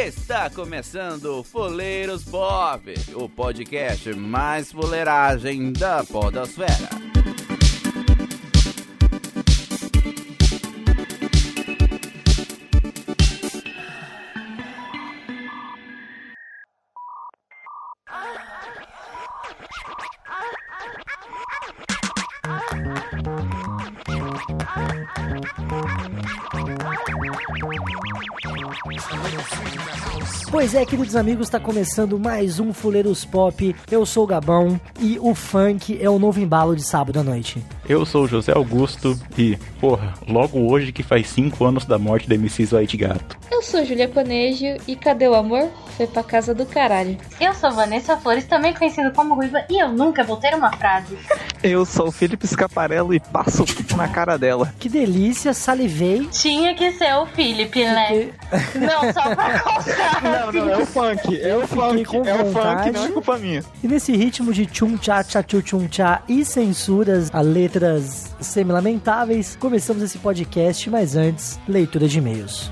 Está começando o Fuleiros Pop, o podcast mais fuleiragem da podosfera. Pois é, queridos amigos, está começando mais um Fuleiros Pop. Eu sou o Gabão e o funk é o novo embalo de sábado à noite. Eu sou o José Augusto e, porra, logo hoje que faz 5 anos da morte da MC White Gato. Eu sou Julia Conejo e cadê o amor? Foi pra casa do caralho. Eu sou Vanessa Flores, também conhecida como Ruiva, e eu nunca vou ter uma frase. Eu sou o Felipe Scaparello e passo na cara dela. Que delícia, salivei. Tinha que ser o Felipe, né? Não, só pra constar. Não, não, é o funk, é o funk, com é o funk, não é culpa minha. E nesse ritmo de tchum tchá tchá tchum tchum tchá e censuras a letras semi-lamentáveis, começamos esse podcast, mas antes, leitura de e-mails.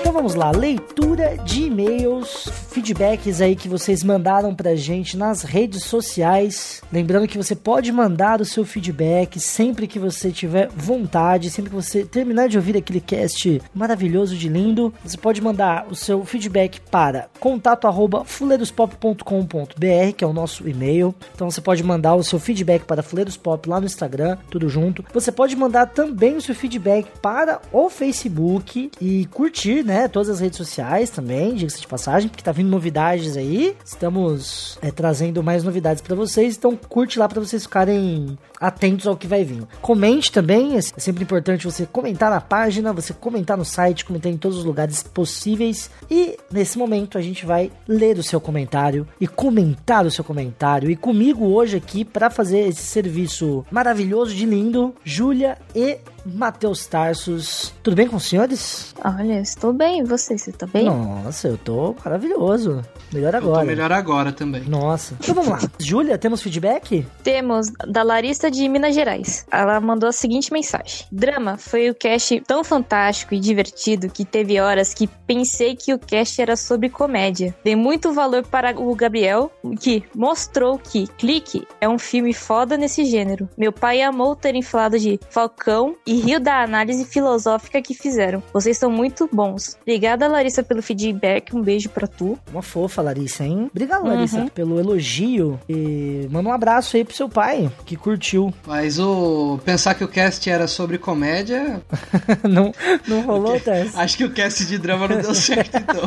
Então vamos lá, leitura de e-mails, feedbacks aí que vocês mandaram pra gente nas redes sociais. Lembrando que você pode mandar o seu feedback sempre que você tiver vontade, sempre que você terminar de ouvir aquele cast maravilhoso de lindo, você pode mandar o seu feedback para contato@fuleirospop.com.br, que é o nosso e-mail. Então você pode mandar o seu feedback para Fuleiros Pop lá no Instagram, tudo junto. Você pode mandar também o seu feedback para o Facebook e curtir, né, todas as redes sociais também, diga-se de passagem, porque tá vindo novidades aí. Estamos é, trazendo mais novidades para vocês, então curte lá para vocês ficarem atentos ao que vai vir. Comente também, é sempre importante você comentar na página, você comentar no site, comentar em todos os lugares possíveis. E nesse momento a gente vai ler o seu comentário e comentar o seu comentário. E comigo hoje aqui para fazer esse serviço maravilhoso de lindo, Júlia e Matheus Tarsos. Tudo bem com os senhores? Olha, estou bem, e você? Você tá bem? Nossa, eu tô maravilhoso. Melhor agora. Eu tô melhor agora também. Nossa. Então vamos lá. Júlia, temos feedback? Temos da Larissa de Minas Gerais. Ela mandou a seguinte mensagem: Drama foi o cast tão fantástico e divertido que teve horas que pensei que o cast era sobre comédia. Dei muito valor para o Gabriel, que mostrou que Clique é um filme foda nesse gênero. Meu pai amou terem falado de Falcão e riu da análise filosófica que fizeram. Vocês são muito bons. Obrigada, Larissa, pelo feedback. Um beijo pra tu. Uma fofa, Larissa, hein? Obrigado, Larissa, pelo elogio. E manda um abraço aí pro seu pai, que curtiu. Mas o pensar que o cast era sobre comédia, não, não rolou, Tess? acho que o cast de drama não deu certo então.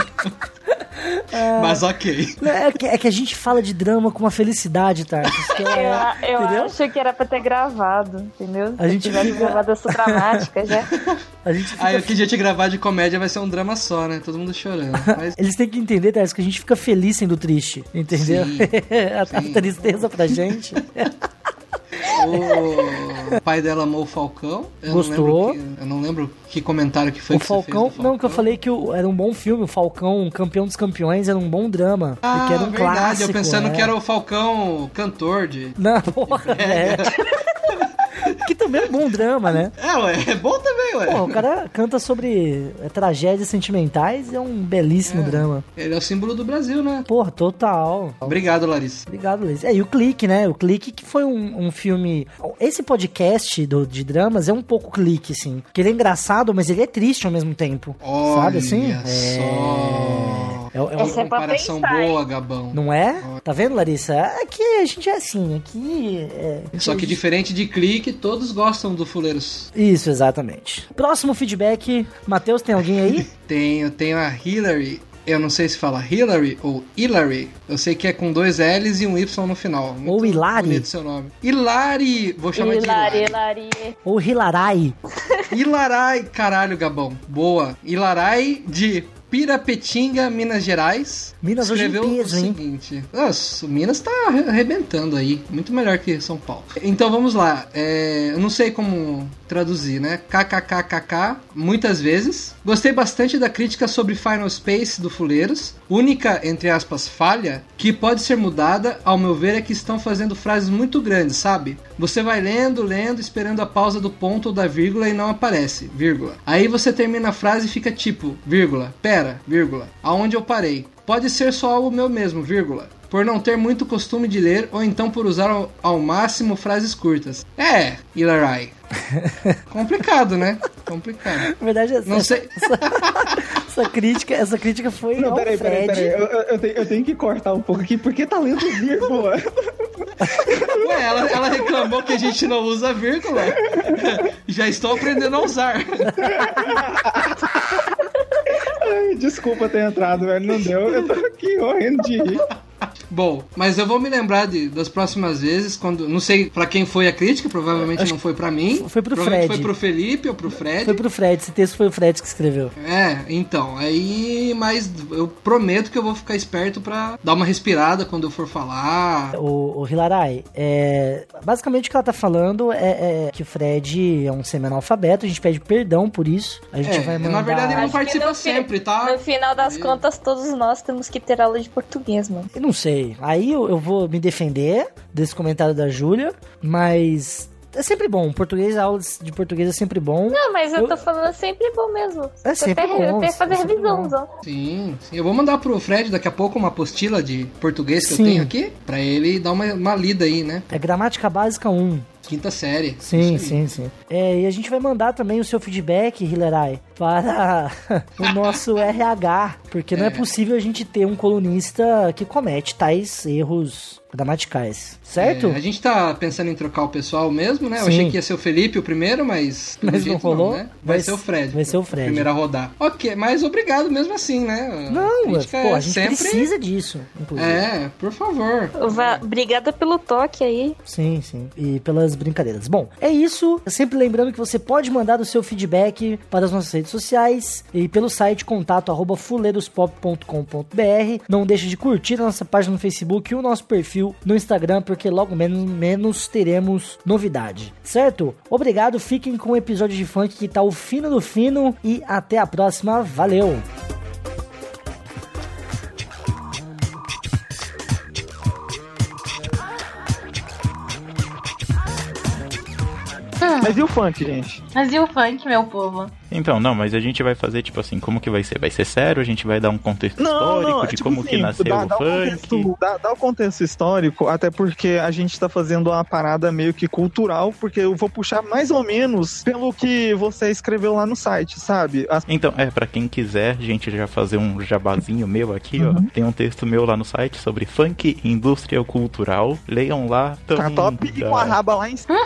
Mas ok. É que, é que a gente fala de drama com uma felicidade, que é- Eu, eu entendeu? acho que era pra ter gravado, entendeu? A gente Se tivesse fica- gravado essa dramática já. A gente fica Aí o que dia de gravar de comédia vai ser um drama só, né? Todo mundo chorando. Mas Eles têm que entender, Tess, que a gente fica feliz sendo triste, entendeu? Sim, a, a sim. tristeza pra gente. O pai dela amou o Falcão. Eu Gostou. Não lembro que, eu não lembro que comentário que foi o que Falcão, do não, que eu falei que era um bom filme, o Falcão, campeão dos campeões, era um bom drama. Ah, porque era um verdade. clássico. Eu pensando é. que era o Falcão cantor de... Não, porra, é. Que também é um bom drama, né? É, ué. É bom também, ué. Pô, o cara canta sobre é, tragédias sentimentais, é um belíssimo drama. Ele é o símbolo do Brasil, né? Porra, total. Obrigado, Larissa. Obrigado, Luiz. É, e o Clique, né? O Clique que foi um, um filme... Esse podcast do, de dramas é um pouco Clique, assim. Porque ele é engraçado, mas ele é triste ao mesmo tempo. Olha sabe assim? só. É, é, é, Essa é Comparação pensar, boa, Gabão. não é? Tá vendo, Larissa? Aqui a gente é assim, aqui... É... Só que diferente de clique, todos gostam do Fuleiros. Isso, exatamente. Próximo feedback. Matheus, tem alguém aí? Tenho, tenho a Hillary. Eu não sei se fala Hillary ou Hillary. Eu sei que é com dois L's e um Y no final. Muito Ou Hilari. bonito seu nome. Hilari! Vou chamar Hilari, de Hilari. Hilari. Ou Hilarai? Hilarai, caralho, Gabão. Boa. Hilarai de Pirapetinga, Minas Gerais. Minas hoje em escreveu peso, o hein? seguinte. Nossa, o Minas tá arre- arrebentando aí. Muito melhor que São Paulo. Então vamos lá. É, eu não sei como traduzir, né? KKKKK, muitas vezes. Gostei bastante da crítica sobre Final Space do Fuleiros. Única, entre aspas, falha que pode ser mudada, ao meu ver, é que estão fazendo frases muito grandes, sabe? Você vai lendo, lendo, esperando a pausa do ponto ou da vírgula e não aparece, vírgula. Aí você termina a frase e fica tipo, vírgula, pera, vírgula, aonde eu parei. Pode ser só o meu mesmo, vírgula por não ter muito costume de ler ou então por usar ao, ao máximo frases curtas. É, Ilarai. Complicado, né? Complicado. Na verdade, essa, Não sei. essa, essa crítica, essa crítica foi Não, ao peraí, peraí, Fred. peraí. Eu, eu- eu tenho, eu tenho que cortar um pouco aqui, porque tá lendo vírgula. Ué, ela, ela reclamou que a gente não usa vírgula. Já estou aprendendo a usar. Ai, desculpa ter entrado, velho. Não deu. Eu tô aqui morrendo de rir. Bom, mas eu vou me lembrar de, das próximas vezes, quando. Não sei pra quem foi a crítica, provavelmente não foi pra mim. foi pro provavelmente Fred. Foi pro Felipe ou pro Fred. Foi pro Fred, esse texto foi o Fred que escreveu. É, então, aí, mas eu prometo que eu vou ficar esperto pra dar uma respirada quando eu for falar. O, o Hilarai, é, basicamente o que ela tá falando é, é que o Fred é um semi-analfabeto, a gente pede perdão por isso. A gente É, vai na mandar... verdade, ele não Acho participa fi- sempre, tá? No final das contas, todos nós temos que ter aula de português, mano. Eu não sei. Aí eu, eu vou me defender desse comentário da Júlia, mas é sempre bom. Português, aulas de português é sempre bom. Não, mas eu Eu- tô falando é sempre bom mesmo. É sempre até, bom, até fazer é revisão, só. Sim, sim, eu vou mandar pro Fred daqui a pouco uma apostila de português que Sim. eu tenho aqui, pra ele dar uma, uma lida aí, né? É gramática básica 1. Quinta série. Sim, sim, sim. É, e a gente vai mandar também o seu feedback, Hilerai, para o nosso RH, porque não é É. possível a gente ter um colunista que comete tais erros gramaticais, certo? É, a gente tá pensando em trocar o pessoal mesmo, né? Eu Sim. achei que ia ser o Felipe o primeiro, mas. pelo Mas não rolou? né? Vai, Vai ser o Fred. vai ser o Fred. Primeiro a rodar. Ok, mas obrigado mesmo assim, né? Não, crítica pô, é a gente sempre... precisa disso, inclusive. É, por favor. Va- Obrigada pelo toque aí. Sim, sim. E pelas brincadeiras. Bom, é isso. Sempre lembrando que você pode mandar o seu feedback para as nossas redes sociais e pelo site contato arroba fuleirospop.com.br. Não deixe de curtir a nossa página no Facebook e o nosso perfil no Instagram, porque logo menos, menos teremos novidade. Certo? Obrigado, fiquem com o episódio de funk que tá o fino do fino e até a próxima. Valeu! Mas e o funk, gente? Mas e o funk, meu povo? Então, não, mas a gente vai fazer, tipo assim, como que vai ser? Vai ser sério? A gente vai dar um contexto histórico de tipo como que assim, nasceu dá, o dá funk? contexto- dá, dá o contexto histórico, até porque a gente tá fazendo uma parada meio que cultural, porque eu vou puxar mais ou menos pelo que você escreveu lá no site, sabe? As- Então, é, pra quem quiser, a gente já fazer um jabazinho meu aqui, Uhum. ó. Tem um texto meu lá no site sobre funk e indústria cultural. Leiam lá. Tá top e com a raba lá em cima.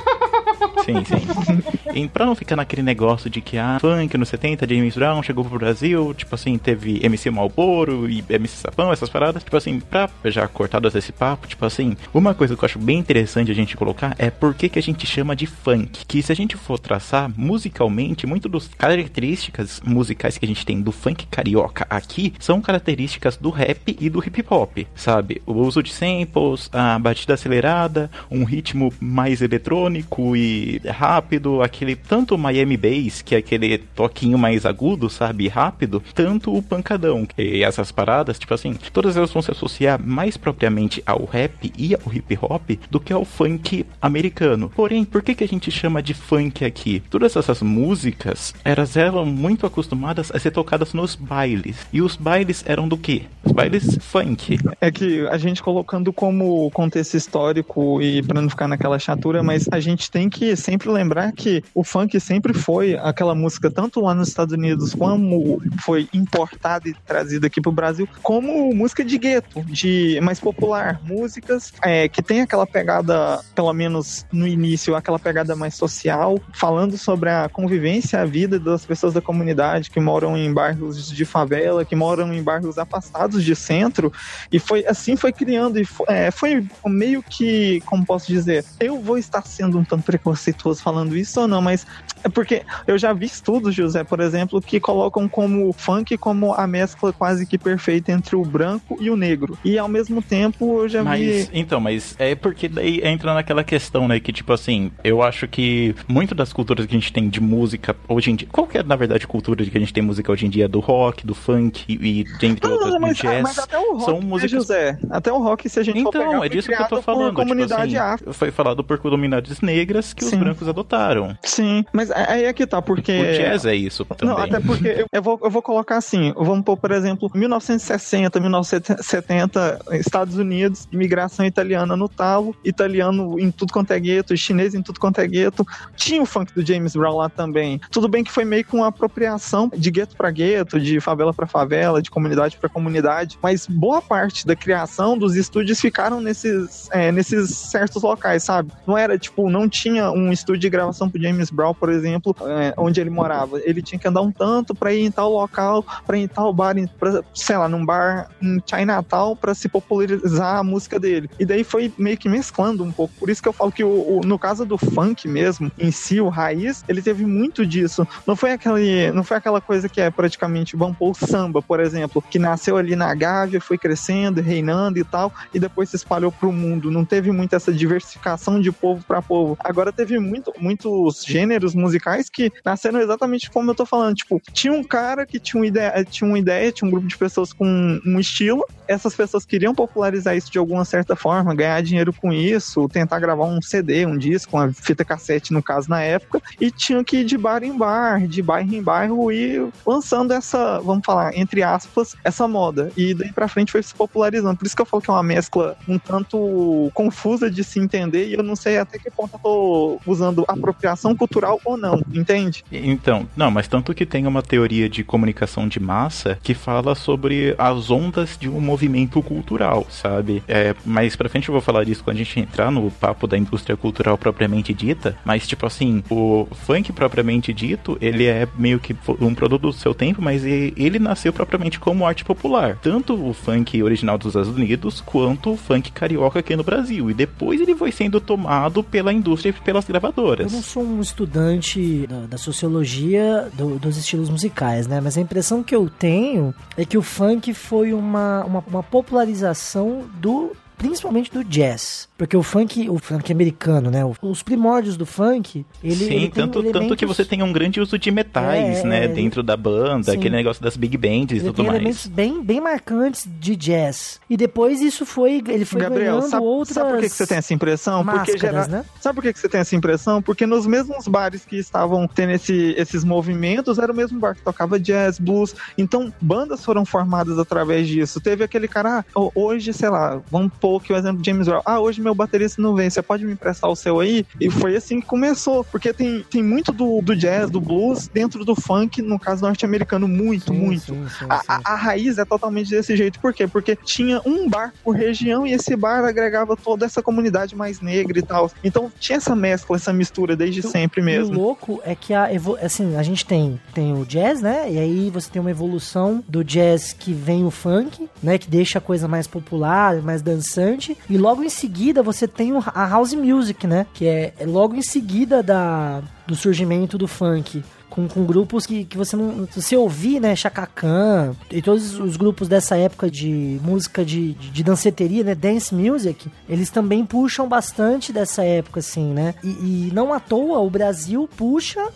Sim, sim. e pra não ficar naquele negócio de que, ah, funk nos 70, James Brown chegou pro Brasil, tipo assim, teve MC Malboro e MC Sapão, essas paradas, tipo assim, pra já cortado esse papo, tipo assim, uma coisa que eu acho bem interessante a gente colocar é por que que a gente chama de funk. Que se a gente for traçar musicalmente, muito das características musicais que a gente tem do funk carioca aqui são características do rap e do hip hop, sabe? O uso de samples, a batida acelerada, um ritmo mais eletrônico e rápido, aquele tanto Miami Bass, que é aquele toquinho mais agudo, sabe, rápido, tanto o pancadão. E essas paradas, tipo assim, todas elas vão se associar mais propriamente ao rap e ao hip hop do que ao funk americano. Porém, por que que a gente chama de funk aqui? Todas essas músicas, elas eram muito acostumadas a ser tocadas nos bailes. E os bailes eram do quê? Os bailes funk. É que a gente colocando como contexto histórico e pra não ficar naquela chatura, mas a gente tem que sempre lembrar que o funk sempre foi aquela música, tanto lá nos Estados Unidos, como foi importada e trazida aqui pro Brasil, como música de gueto, de mais popular. Músicas é, que tem aquela pegada, pelo menos no início, aquela pegada mais social, falando sobre a convivência, a vida das pessoas da comunidade que moram em bairros de favela, que moram em bairros afastados de centro, e foi assim foi criando, e foi, é, foi meio que, como posso dizer, eu vou estar sendo um tanto preconceituoso falando isso ou não, mas é porque eu já vi estudos, José, por exemplo, que colocam como funk como a mescla quase que perfeita entre o branco e o negro. E ao mesmo tempo eu já mas, vi. Então, mas é porque daí entra naquela questão, né? Que tipo assim, eu acho que muito das culturas que a gente tem de música hoje em dia. Qualquer, na verdade, cultura que a gente tem música hoje em dia do rock, do funk e, dentre Não, outras não, do mas, jazz. mas até o rock, são né, músicas José? Até o rock, se a gente for pegar, Então, é disso que eu tô falando. Tipo comunidade assim, afro. foi falado por comunidades negras que Sim. os brancos adotaram. Sim, mas aí é que tá, porque. O jazz é isso também. Não, até porque eu, eu vou, eu vou colocar assim, vamos pôr, por exemplo, 1960, 1970, Estados Unidos, imigração italiana no talo, italiano em tudo quanto é gueto, chinês em tudo quanto é gueto. Tinha o funk do James Brown lá também. Tudo bem que foi meio com uma apropriação de gueto para gueto, de favela para favela, de comunidade para comunidade, mas boa parte da criação dos estúdios ficaram nesses, é, nesses certos locais, sabe? Não era tipo, não tinha um estúdio de gravação pro James Brown, por exemplo, é, onde ele morava. Ele tinha que andar um tanto para ir em tal local, para ir em tal bar, pra, sei lá, num bar em Chinatown para se popularizar a música dele. E daí foi meio que mesclando um pouco. Por isso que eu falo que o, o- no caso do funk mesmo, em si, o raiz, ele teve muito disso. Não foi aquele, não foi aquela coisa que é praticamente, vamos pôr o samba, por exemplo, que nasceu ali na Gávea, foi crescendo, reinando e tal, e depois se espalhou pro mundo. Não teve muito essa diversificação de povo para povo. Agora teve muito, muitos gêneros musicais que nasceram exatamente como eu tô falando. Tipo, tinha um cara que tinha uma ideia, tinha uma ideia, tinha um grupo de pessoas com um estilo. Essas pessoas queriam popularizar isso de alguma certa forma, ganhar dinheiro com isso, tentar gravar um CD, um disco, uma fita cassete, no caso, na época, e tinham que ir de bar em bar, de bairro em bairro e lançando essa, vamos falar, entre aspas, essa moda. E daí pra frente foi se popularizando. Por isso que eu falo que é uma mescla um tanto confusa de se entender e eu não sei até que ponto eu tô usando apropriação cultural ou não, entende? Então, não, mas tanto que tem uma teoria de comunicação de massa que fala sobre as ondas de um movimento cultural, sabe? É, mais pra frente eu vou falar disso quando a gente entrar no papo da indústria cultural propriamente dita, mas tipo assim, o funk propriamente dito, ele é meio que um produto do seu tempo, mas ele nasceu propriamente como arte popular. Tanto o funk original dos Estados Unidos, quanto o funk carioca aqui no Brasil. E depois ele foi sendo tomado pela indústria e pelas Eu gravadoras. não sou um estudante da, da sociologia do- dos estilos musicais, né? Mas a impressão que eu tenho é que o funk foi uma, uma, uma popularização do. Principalmente do jazz. Porque o funk, o funk americano, né? Os primórdios do funk, ele. Sim, ele tem tanto, tanto que elementos- você tem um grande uso de metais, É, né, é, dentro da banda, sim. aquele negócio das big bands e Ele tudo tem mais. elementos bem, bem marcantes de jazz. E depois isso foi. Ele foi Gabriel, ganhando sabe, outras. sabe por que, que você tem essa impressão? Porque máscaras, gera- né? Sabe por que, que você tem essa impressão? Porque nos mesmos bares que estavam tendo esse- esses movimentos, era o mesmo bar que tocava jazz, blues. Então, bandas foram formadas através disso. Teve aquele cara, ah, ho- hoje, sei lá, vamos pôr aqui o exemplo de James Brown. Ah, hoje meu baterista não vem, você pode me emprestar o seu aí? E foi assim que começou. Porque tem, tem muito do, do jazz, do blues, dentro do funk, no caso norte-americano, muito, Sim, muito. sim, sim, A, a- a raiz é totalmente desse jeito. Por quê? Porque tinha um bar por região e esse bar agregava toda essa comunidade mais negra e tal. Então tinha essa mescla, essa mistura desde o- sempre E o mesmo. louco é que a assim, a gente tem, tem o jazz, né? E aí você tem uma evolução do jazz que vem o funk, né? Que deixa a coisa mais popular, mais dançante. E logo em seguida você tem a house music, né? Que é, é logo em seguida da, do surgimento do funk. Com, com grupos que, que você não. Você ouvir, né? Chaka Khan e todos os grupos dessa época de música de, de, de danceteria, né? Dance music, eles também puxam bastante dessa época, assim, né? E, e não à toa o Brasil puxa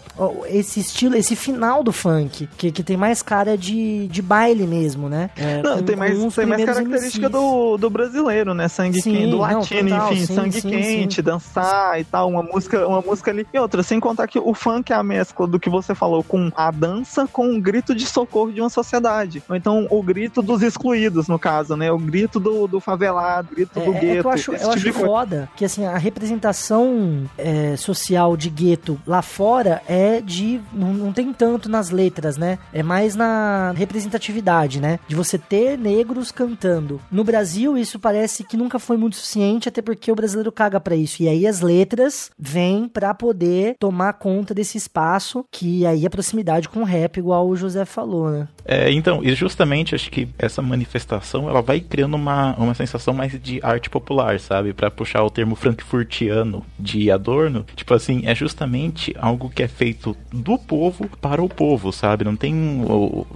esse estilo, esse final do funk, que, que tem mais cara de, de baile mesmo, né? É, Não, tem mais, tem mais característica MCs. do, do brasileiro, né? Sangue Sim, quente, do não, latino, total, enfim, sim, sangue sim, quente, dançar e tal, uma música, uma música ali. E outra, sem contar que o funk é a mescla do que você falou com a dança com o grito de socorro de uma sociedade. Ou então o grito dos excluídos, no caso, né? O grito do, do favelado, o grito do É, é gueto. que eu acho, eu tipo acho foda que assim, a representação é, social de gueto lá fora é de. Não, não tem tanto nas letras, né? É mais na representatividade, né? De você ter negros cantando. No Brasil, isso parece que nunca foi muito suficiente, até porque o brasileiro caga pra isso. E aí as letras vêm pra poder tomar conta desse espaço, que aí é proximidade com o rap, igual o José falou, né? É, então, e justamente acho que essa manifestação ela vai criando uma, uma sensação mais de arte popular, sabe? Para puxar o termo frankfurtiano de Adorno, tipo assim, é justamente algo que é feito do povo para o povo, sabe? Não tem.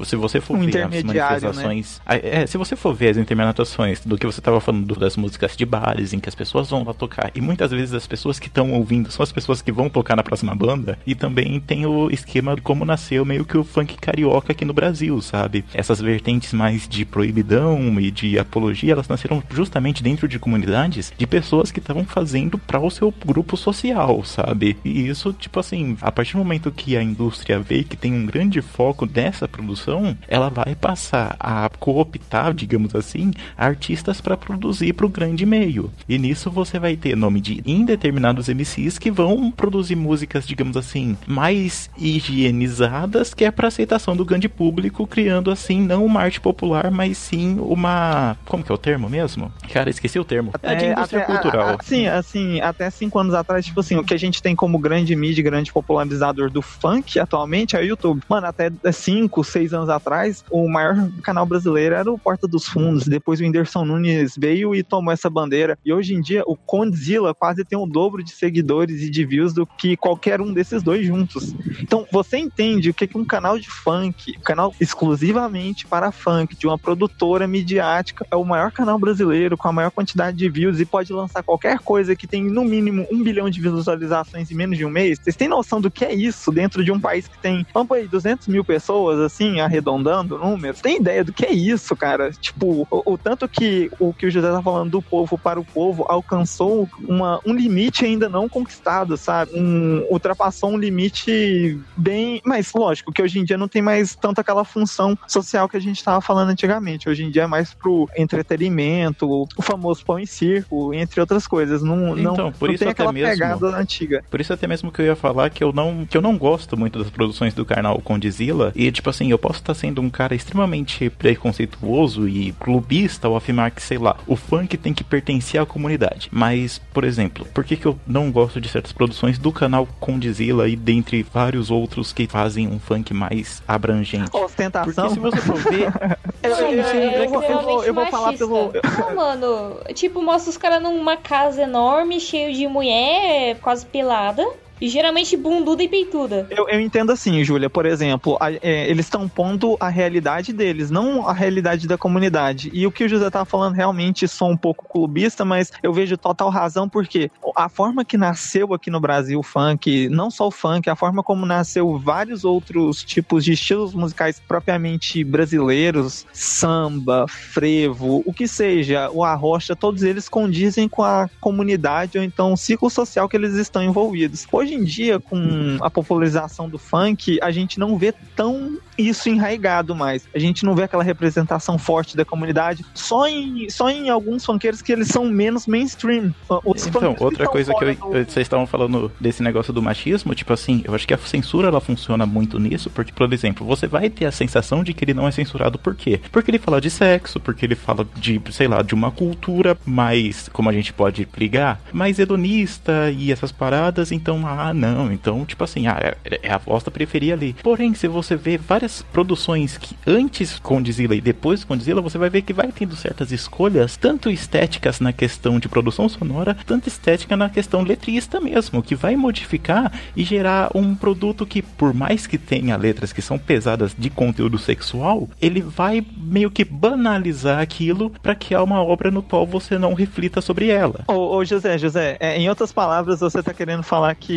Se você for Um ver as né? manifestações. É, se você for ver as intermediações do que você estava falando das músicas de bares, em que as pessoas vão lá tocar, e muitas vezes as pessoas que estão ouvindo são as pessoas que vão tocar na próxima banda, e também tem o esquema de como nasceu meio que o funk carioca aqui no Brasil, sabe? Essas vertentes mais de proibidão e de apologia, elas nasceram justamente dentro de comunidades de pessoas que estavam fazendo para o seu grupo social, sabe? E isso, tipo assim, a partir do momento que a indústria vê que tem um grande foco nessa produção, ela vai passar a cooptar, digamos assim, artistas para produzir para o grande meio. E nisso você vai ter nome de indeterminados MCs que vão produzir músicas, digamos assim, mais higienizadas, que é para aceitação do grande público, criando assim não uma arte popular, mas sim uma, como que é o termo mesmo? Cara, esqueci o termo. É de indústria até- cultural. a- a- Sim, assim, até cinco anos atrás, tipo assim, o que a gente tem como grande mídia, grande popularizador do funk atualmente é o YouTube. Mano, até cinco, seis anos atrás, o maior canal brasileiro era o Porta dos Fundos. Depois o Whindersson Nunes veio e tomou essa bandeira. E hoje em dia, o Condzilla quase tem o dobro de seguidores e de views do que qualquer um desses dois juntos. Então, você entende o que um canal de funk, um canal exclusivamente para funk, de uma produtora midiática, é o maior canal brasileiro com a maior quantidade de views e pode lançar qualquer coisa que tem no mínimo um bilhão de visualizações em menos de um mês. Vocês têm noção do que é isso dentro de um país que tem, vamos aí, 200 mil pessoas, assim, arredondando números? Tem ideia do que é isso, cara? Tipo, o, o tanto que o que o José tá falando do povo para o povo alcançou uma, um limite ainda não conquistado, sabe? Um, ultrapassou um limite bem. Mas, lógico, que hoje em dia não tem mais tanto aquela função social que a gente tava falando antigamente. Hoje em dia é mais pro entretenimento, o famoso pão e circo, entre outras coisas. Não, não, Então, por não isso tem até aquela mesmo- pegada antiga. Por isso até mesmo que eu ia falar que eu não, que eu não gosto muito das produções do canal Condizila. E tipo assim, eu posso estar sendo um cara extremamente preconceituoso e clubista ao afirmar que, sei lá, o funk tem que pertencer à comunidade. Mas, por exemplo, por que, que eu não gosto de certas produções do canal Condizila e dentre vários outros que fazem um funk mais abrangente? Porque Ostentação. se você for ver, Eu, eu- eu- eu vou- eu vou- eu vou falar pelo. Não, mano, tipo, mostra os caras numa casa enorme, cheio de mulher, quase pelada. E geralmente bunduda e peituda. Eu, eu entendo assim, Júlia, por exemplo, a- é, eles estão pondo a realidade deles, não a realidade da comunidade. E o que o José tá falando realmente sou um pouco clubista, mas eu vejo total razão porque a forma que nasceu aqui no Brasil o funk, não só o funk, a forma como nasceu vários outros tipos de estilos musicais propriamente brasileiros, samba, frevo, o que seja, o arrocha, todos eles condizem com a comunidade ou então o ciclo social que eles estão envolvidos. Hoje em dia, com a popularização do funk, a gente não vê tão isso enraigado mais. A gente não vê aquela representação forte da comunidade só em, só em alguns funkeiros que eles são menos mainstream. Os Então, outra estão coisa que eu- do- vocês estavam falando desse negócio do machismo, tipo assim, eu acho que a censura ela funciona muito nisso, porque, por exemplo, você vai ter a sensação de que ele não é censurado por quê? Porque ele fala de sexo, porque ele fala de, sei lá, de uma cultura mais, como a gente pode ligar, mais hedonista e essas paradas, então, ah, não, então, tipo assim, ah, é, é a vossa preferia ali. Porém, se você vê várias produções que antes Condizila e depois Condizila, você vai ver que vai tendo certas escolhas, tanto estéticas na questão de produção sonora, tanto estética na questão letrista mesmo, que vai modificar e gerar um produto que, por mais que tenha letras que são pesadas de conteúdo sexual, ele vai meio que banalizar aquilo para que há uma obra no qual você não reflita sobre ela. Ô, ô, José, José, é, em outras palavras, você tá querendo falar que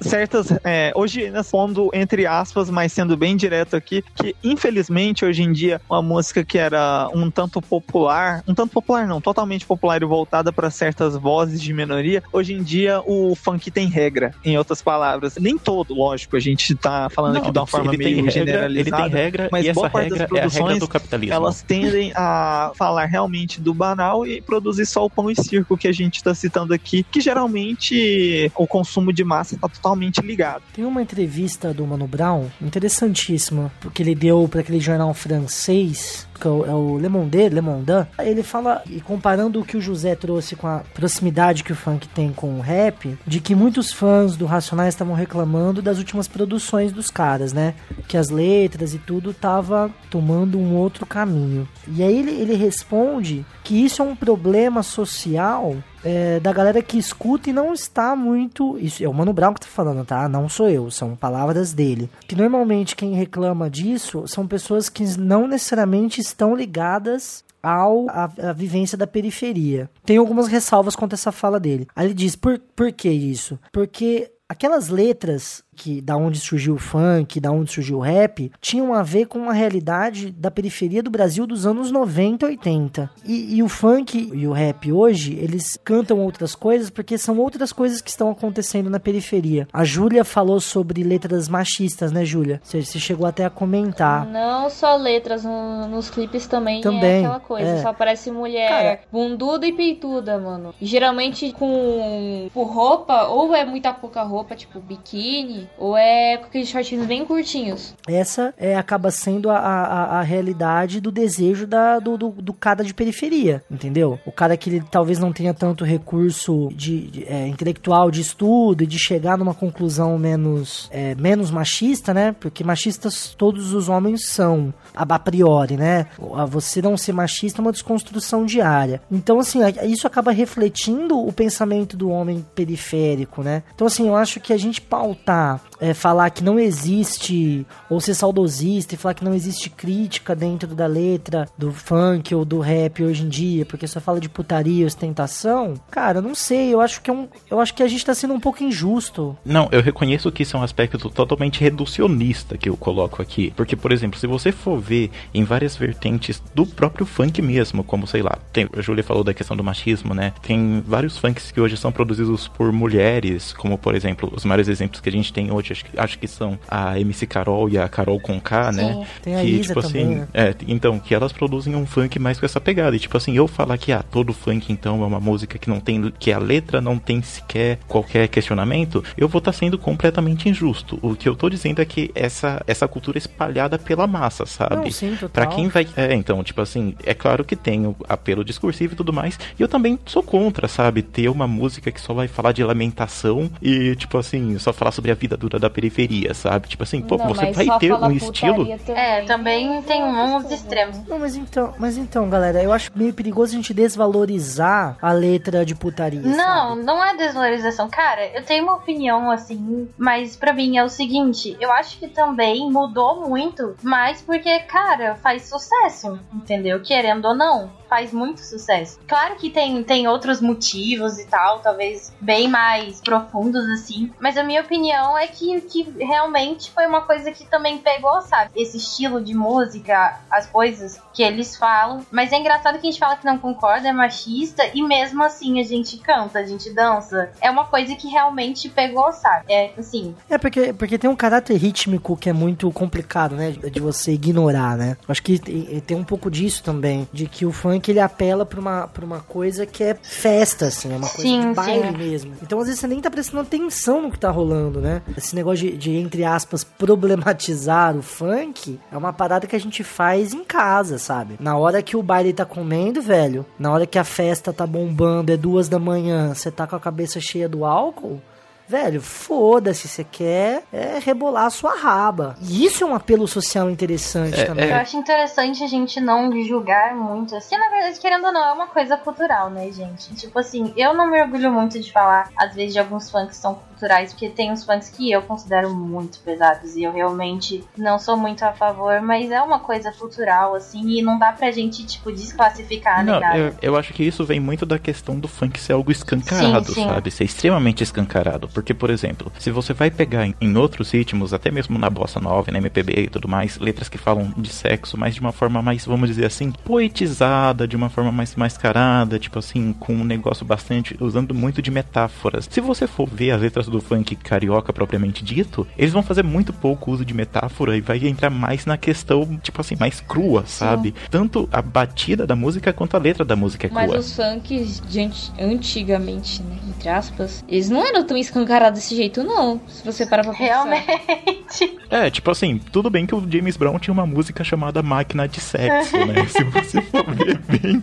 certas. É, hoje, nós pondo entre aspas, mas sendo bem direto aqui, que infelizmente hoje em dia, uma música que era um tanto popular, um tanto popular não, totalmente popular e voltada para certas vozes de minoria, hoje em dia o funk tem regra, em outras palavras. Nem todo, lógico, a gente tá falando aqui de uma forma ele meio regra, ele generalizada. tem regra mas e essa boa parte das é produções, do capitalismo. elas tendem a falar realmente do banal e produzir só o pão e circo que a gente está citando aqui, que geralmente o consumo de massa está totalmente ligado. Tem uma entrevista do Mano Brown interessantíssima, porque ele deu para aquele jornal francês que é o, é o Le Monde, Le Mondin, ele fala, e comparando o que o José trouxe com a proximidade que o funk tem com o rap, de que muitos fãs do Racionais estavam reclamando das últimas produções dos caras, né? Que as letras e tudo tava tomando um outro caminho. E aí ele, ele responde que isso é um problema social é, da galera que escuta e não está muito. Isso é o Mano Brown que tá falando, tá? Não sou eu, são palavras dele. Que normalmente quem reclama disso são pessoas que não necessariamente estão ligadas ao a, a, vivência da periferia. Tem algumas ressalvas quanto a essa fala dele. Aí ele diz: por, por que isso? Porque aquelas letras que da onde surgiu o funk, da onde surgiu o rap, tinham a ver com a realidade da periferia do Brasil dos anos 90 e 80. E, e o funk e o rap hoje, eles cantam outras coisas porque são outras coisas que estão acontecendo na periferia. A Júlia falou sobre letras machistas, né, Júlia? Você, você chegou até a comentar. Não só letras, no, nos clipes também, também é aquela coisa. É. Só aparece mulher Cara, bunduda e peituda, mano. Geralmente com, com roupa, ou é muita pouca roupa, tipo biquíni, ou é com aqueles shortinhos bem curtinhos. Essa é, acaba sendo a, a, a realidade do desejo da, do, do, do, cara de periferia, entendeu? O cara que ele talvez não tenha tanto recurso de, de é, intelectual de estudo e de chegar numa conclusão menos, é, menos machista, né? Porque machistas todos os homens são, a, a priori, né? Você não ser machista é uma desconstrução diária. Então, assim, isso acaba refletindo o pensamento do homem periférico, né? Então, assim, eu acho que a gente pautar off é, falar que não existe, ou ser saudosista e falar que não existe crítica dentro da letra do funk ou do rap hoje em dia, porque só fala de putaria ostentação, cara, não sei, eu acho que é um, eu acho que a gente tá sendo um pouco injusto. Não, eu reconheço que isso é um aspecto totalmente reducionista que eu coloco aqui, porque, por exemplo, se você for ver em várias vertentes do próprio funk mesmo, como, sei lá, tem, a Júlia falou da questão do machismo, né, tem vários funks que hoje são produzidos por mulheres, como, por exemplo, os maiores exemplos que a gente tem hoje, acho que, acho que são a MC Carol e a Carol Conká, né? Tem a que, Isa tipo também, assim, é, então, que elas produzem um funk mais com essa pegada. E tipo assim, eu falar que ah, todo funk então é uma música que não tem, que a letra não tem sequer qualquer questionamento, eu vou estar sendo completamente injusto. O que eu tô dizendo é que essa, essa cultura é espalhada pela massa, sabe? Não, sim, total. Pra quem vai. É, então, tipo assim, é claro que tem o apelo discursivo e tudo mais. E eu também sou contra, sabe? Ter uma música que só vai falar de lamentação e, tipo assim, só falar sobre a vida dura da periferia, sabe? Tipo assim, pô, Não, você vai ter um estilo. Também. É, também tem uns extremos. Não, mas então, mas então, galera, eu acho meio perigoso a gente desvalorizar a letra de putaria. Não, sabe? não é desvalorização. Cara, eu tenho uma opinião assim, mas pra mim é o seguinte: eu acho que também mudou muito, mas porque, cara, faz sucesso, entendeu? Querendo ou não, faz muito sucesso. Claro que tem, tem outros motivos e tal, talvez bem mais profundos assim, mas a minha opinião é que, que realmente foi uma coisa que também pegou, sabe? Esse estilo de música, as coisas que eles falam. Mas é engraçado que a gente fala que não concorda, é machista, e mesmo assim a gente canta, a gente dança. É uma coisa que realmente pegou, sabe? É assim. É porque, porque tem um caráter rítmico que é muito complicado, né? De você ignorar, né? Acho que tem, um pouco disso também. De que o funk ele apela pra uma, pra uma coisa que é festa, assim, é uma coisa Sim, de baile sim. mesmo. Então às vezes você nem tá prestando atenção no que tá rolando, né? Esse negócio de, de, entre aspas, problematizar o funk é uma parada que a gente faz em casa, sabe? Na hora que o baile tá comendo, velho, na hora que a festa tá bombando, é duas da manhã, você tá com a cabeça cheia do álcool. Velho, foda-se, você quer é rebolar a sua raba. E isso é um apelo social interessante É, também. Eu acho interessante a gente não julgar muito. Assim, na verdade, querendo ou não, é uma coisa cultural, né, gente? Tipo assim, eu não me orgulho muito de falar, às vezes, de alguns funks que são culturais, porque tem uns funks que eu considero muito pesados e eu realmente não sou muito a favor, mas é uma coisa cultural, assim, e não dá pra gente, tipo, desclassificar nem Não, nada. eu, eu acho que isso vem muito da questão do funk ser algo escancarado, Sim, sim. sabe? Ser extremamente escancarado. Porque, por exemplo, se você vai pegar em, em outros ritmos, até mesmo na bossa nova, na MPB e tudo mais, letras que falam de sexo, mas de uma forma mais, vamos dizer assim, poetizada, de uma forma mais mascarada, tipo assim, com um negócio bastante, usando muito de metáforas. Se você for ver as letras do funk carioca propriamente dito, eles vão fazer muito pouco uso de metáfora e vai entrar mais na questão, tipo assim, mais crua, sabe? Tanto a batida da música quanto a letra da música é crua. Mas os funks de anti- antigamente, né? entre aspas, eles não eram tão escancarados desse jeito, não. Se você parar pra pensar. Realmente. É, tipo assim, tudo bem que o James Brown tinha uma música chamada Máquina de Sexo, né? Se você for ver bem,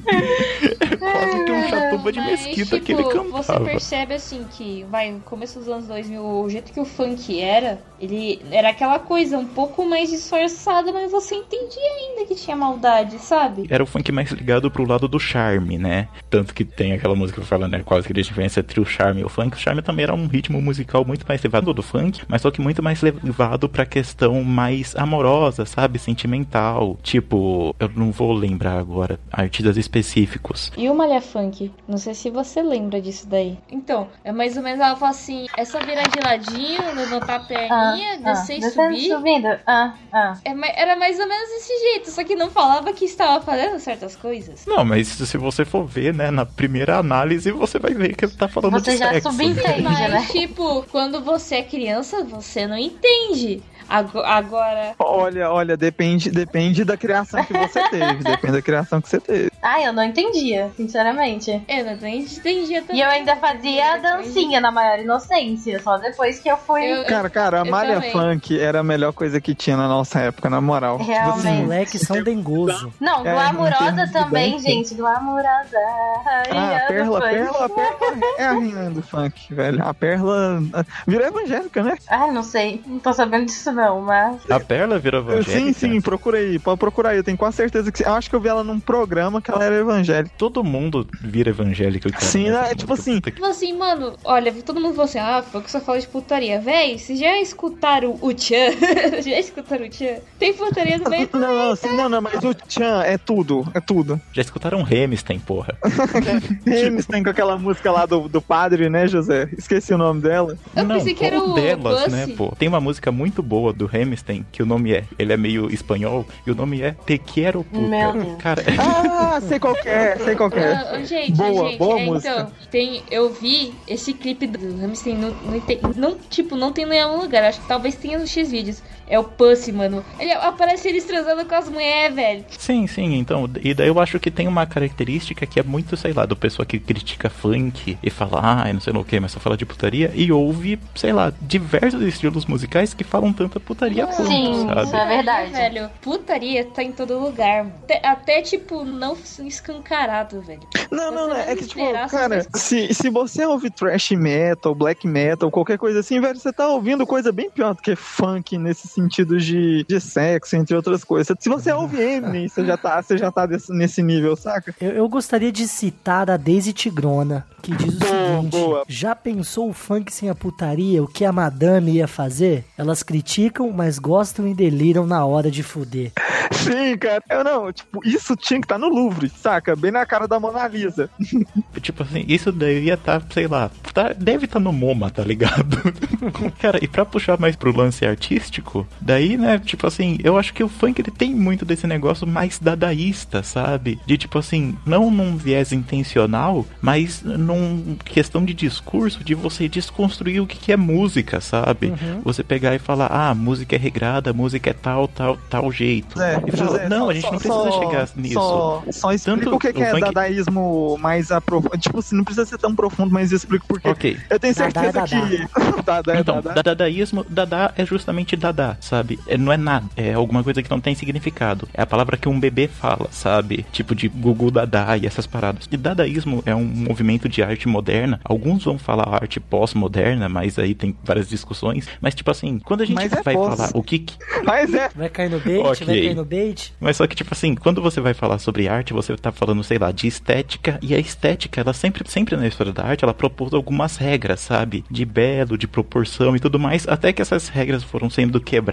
é quase que um chatuba de Mas, mesquita tipo, que ele Você cantava. percebe assim que, vai, no começo dos anos 2000, o jeito que o funk era, ele era aquela coisa um pouco mais disfarçada, mas você entendia ainda que tinha maldade, sabe? Era o funk mais ligado pro lado do charme, né? Tanto que tem aquela música que fala, né? Quase que a diferença entre o charme e o funk. O charme também era um ritmo musical muito mais levado do funk, mas só que muito mais levado pra questão mais amorosa, sabe? Sentimental. Tipo, eu não vou lembrar agora artistas específicos. E o Malha Funk? Não sei se você lembra disso daí. Então, é mais ou menos ela fala assim: é só virar de ladinho, levantar a Ah, perninha, ah, descer e descendo, subir. subindo. Ah, ah. É era mais ou menos desse jeito, só que não falava que estava fazendo certas coisas. Não, mas se você for ver, né, na primeira análise, você vai ver que ele tá falando Você de já sexo. subentende, Mas, né? tipo, quando você é criança, você não entende. Ago- Agora, Olha, olha, depende, depende da criação que você teve. depende da criação que você teve. Ah, eu não entendia, sinceramente. eu não entendia também. E eu ainda fazia a dancinha na maior inocência, só depois que eu fui. Eu- Cara, cara, a malha também. funk era a melhor coisa que tinha na nossa época, na moral. Tipo Realmente. Os assim, moleques são dengoso. Não, É, glamurosa também, gente. Glamurosa. Ah, a Perla, funk. Perla, Perla é a rainha do funk, velho. A Perla virou evangélica, né? Ah, não sei. Não tô sabendo disso não, mas. A Perla virou evangélica? Sim, sim, procura aí, pode procurar aí. Eu tenho quase certeza que. Eu acho que eu vi ela num programa que ela era evangélica. Todo mundo vira evangélico. cara, Sim, né? É tipo assim, Tipo assim, mano, olha, todo mundo falou assim, ah, foi que só fala de putaria. Véi, vocês já escutaram o Tchan? já escutaram o Tchan? Tem putaria no meio? Não, não, sim, não, não, mas o Chan é tudo, é tudo. Já escutaram Hamilton, porra. Tem com aquela música lá do, do padre, né, José? Esqueci o nome dela. Eu não, pensei que era o delas, né, pô? Tem uma música muito boa do Hamilton, que o nome é, ele é meio espanhol, e o nome é Te Quiero Puta. Meu Deus. Cara, Ah, sei qual que é, sei qual que é. Ah, gente, Boa, gente, boa é, música. então, tem, eu vi esse clipe do Hamilton, não, não, tem- não, tipo, não tem em nenhum lugar, acho que talvez tenha no X-Vídeos. É o Pussy, mano. Ele aparece eles transando com as mulheres, velho. Sim, sim, então, e daí eu acho que tem uma característica que é muito, sei lá, do pessoal que critica funk e fala, ah, não sei lá o que, mas só fala de putaria, e ouve, sei lá, diversos estilos musicais que falam tanta putaria quanto, Sim, sabe? isso é verdade. Velho, putaria tá em todo lugar. Até, até, tipo, não escancarado, velho. Não, não, Você não. É que, tipo, cara, se, se você ouve trash metal, black metal, qualquer coisa assim, velho, você tá ouvindo coisa bem pior do que funk nesse sentido de, de sexo, entre outras coisas. Se você ouve Eminem, você já tá, você já tá desse- nesse nível, saca? Eu, eu gostaria de citar a Daisy Tigrona, que diz o Boa, seguinte: boa. Já pensou o funk sem a putaria? O que a madame ia fazer? Elas criticam, mas gostam e deliram na hora de fuder. Sim, cara. Eu não, tipo, isso tinha que estar no Louvre, saca? Bem na cara da Mona Lisa. Tipo assim, isso devia estar, sei lá, tá- deve estar no MoMA, tá ligado? Cara, e pra puxar mais pro lance artístico, daí, né, tipo assim, eu acho que o funk ele tem muito desse negócio mais dadaísta, sabe? De tipo assim, não num viés intencional, mas num questão de discurso, de você desconstruir o que, que é música, sabe? Você pegar e falar, ah, música é regrada, música é tal, tal, tal jeito. É, e falar, José, não, só- a gente só- não precisa só- chegar nisso. Só, só explica Tanto o que, que o é funk- dadaísmo mais aprofundo. Tipo assim, não precisa ser tão profundo, mas explica porque. Ok. Eu tenho é certeza que. Dadá é Então, dadaísmo, dadá é justamente sabe? É, não é nada, é alguma coisa que não tem significado. É a palavra que um bebê fala, sabe? Tipo de Gugu Dadá e essas paradas. E dadaísmo é um movimento de arte moderna. Alguns vão falar arte pós-moderna, mas aí tem várias discussões. Mas tipo assim, quando a gente Mas é vai pós. falar o que, que Mas é. Vai cair no bait, Ok. vai cair no bait. mas só que, tipo assim, quando você vai falar sobre arte, você tá falando, sei lá, de estética. E a estética, ela sempre, sempre na história da arte, ela propôs algumas regras, sabe? De belo, de proporção e tudo mais. Até que essas regras foram sendo quebradas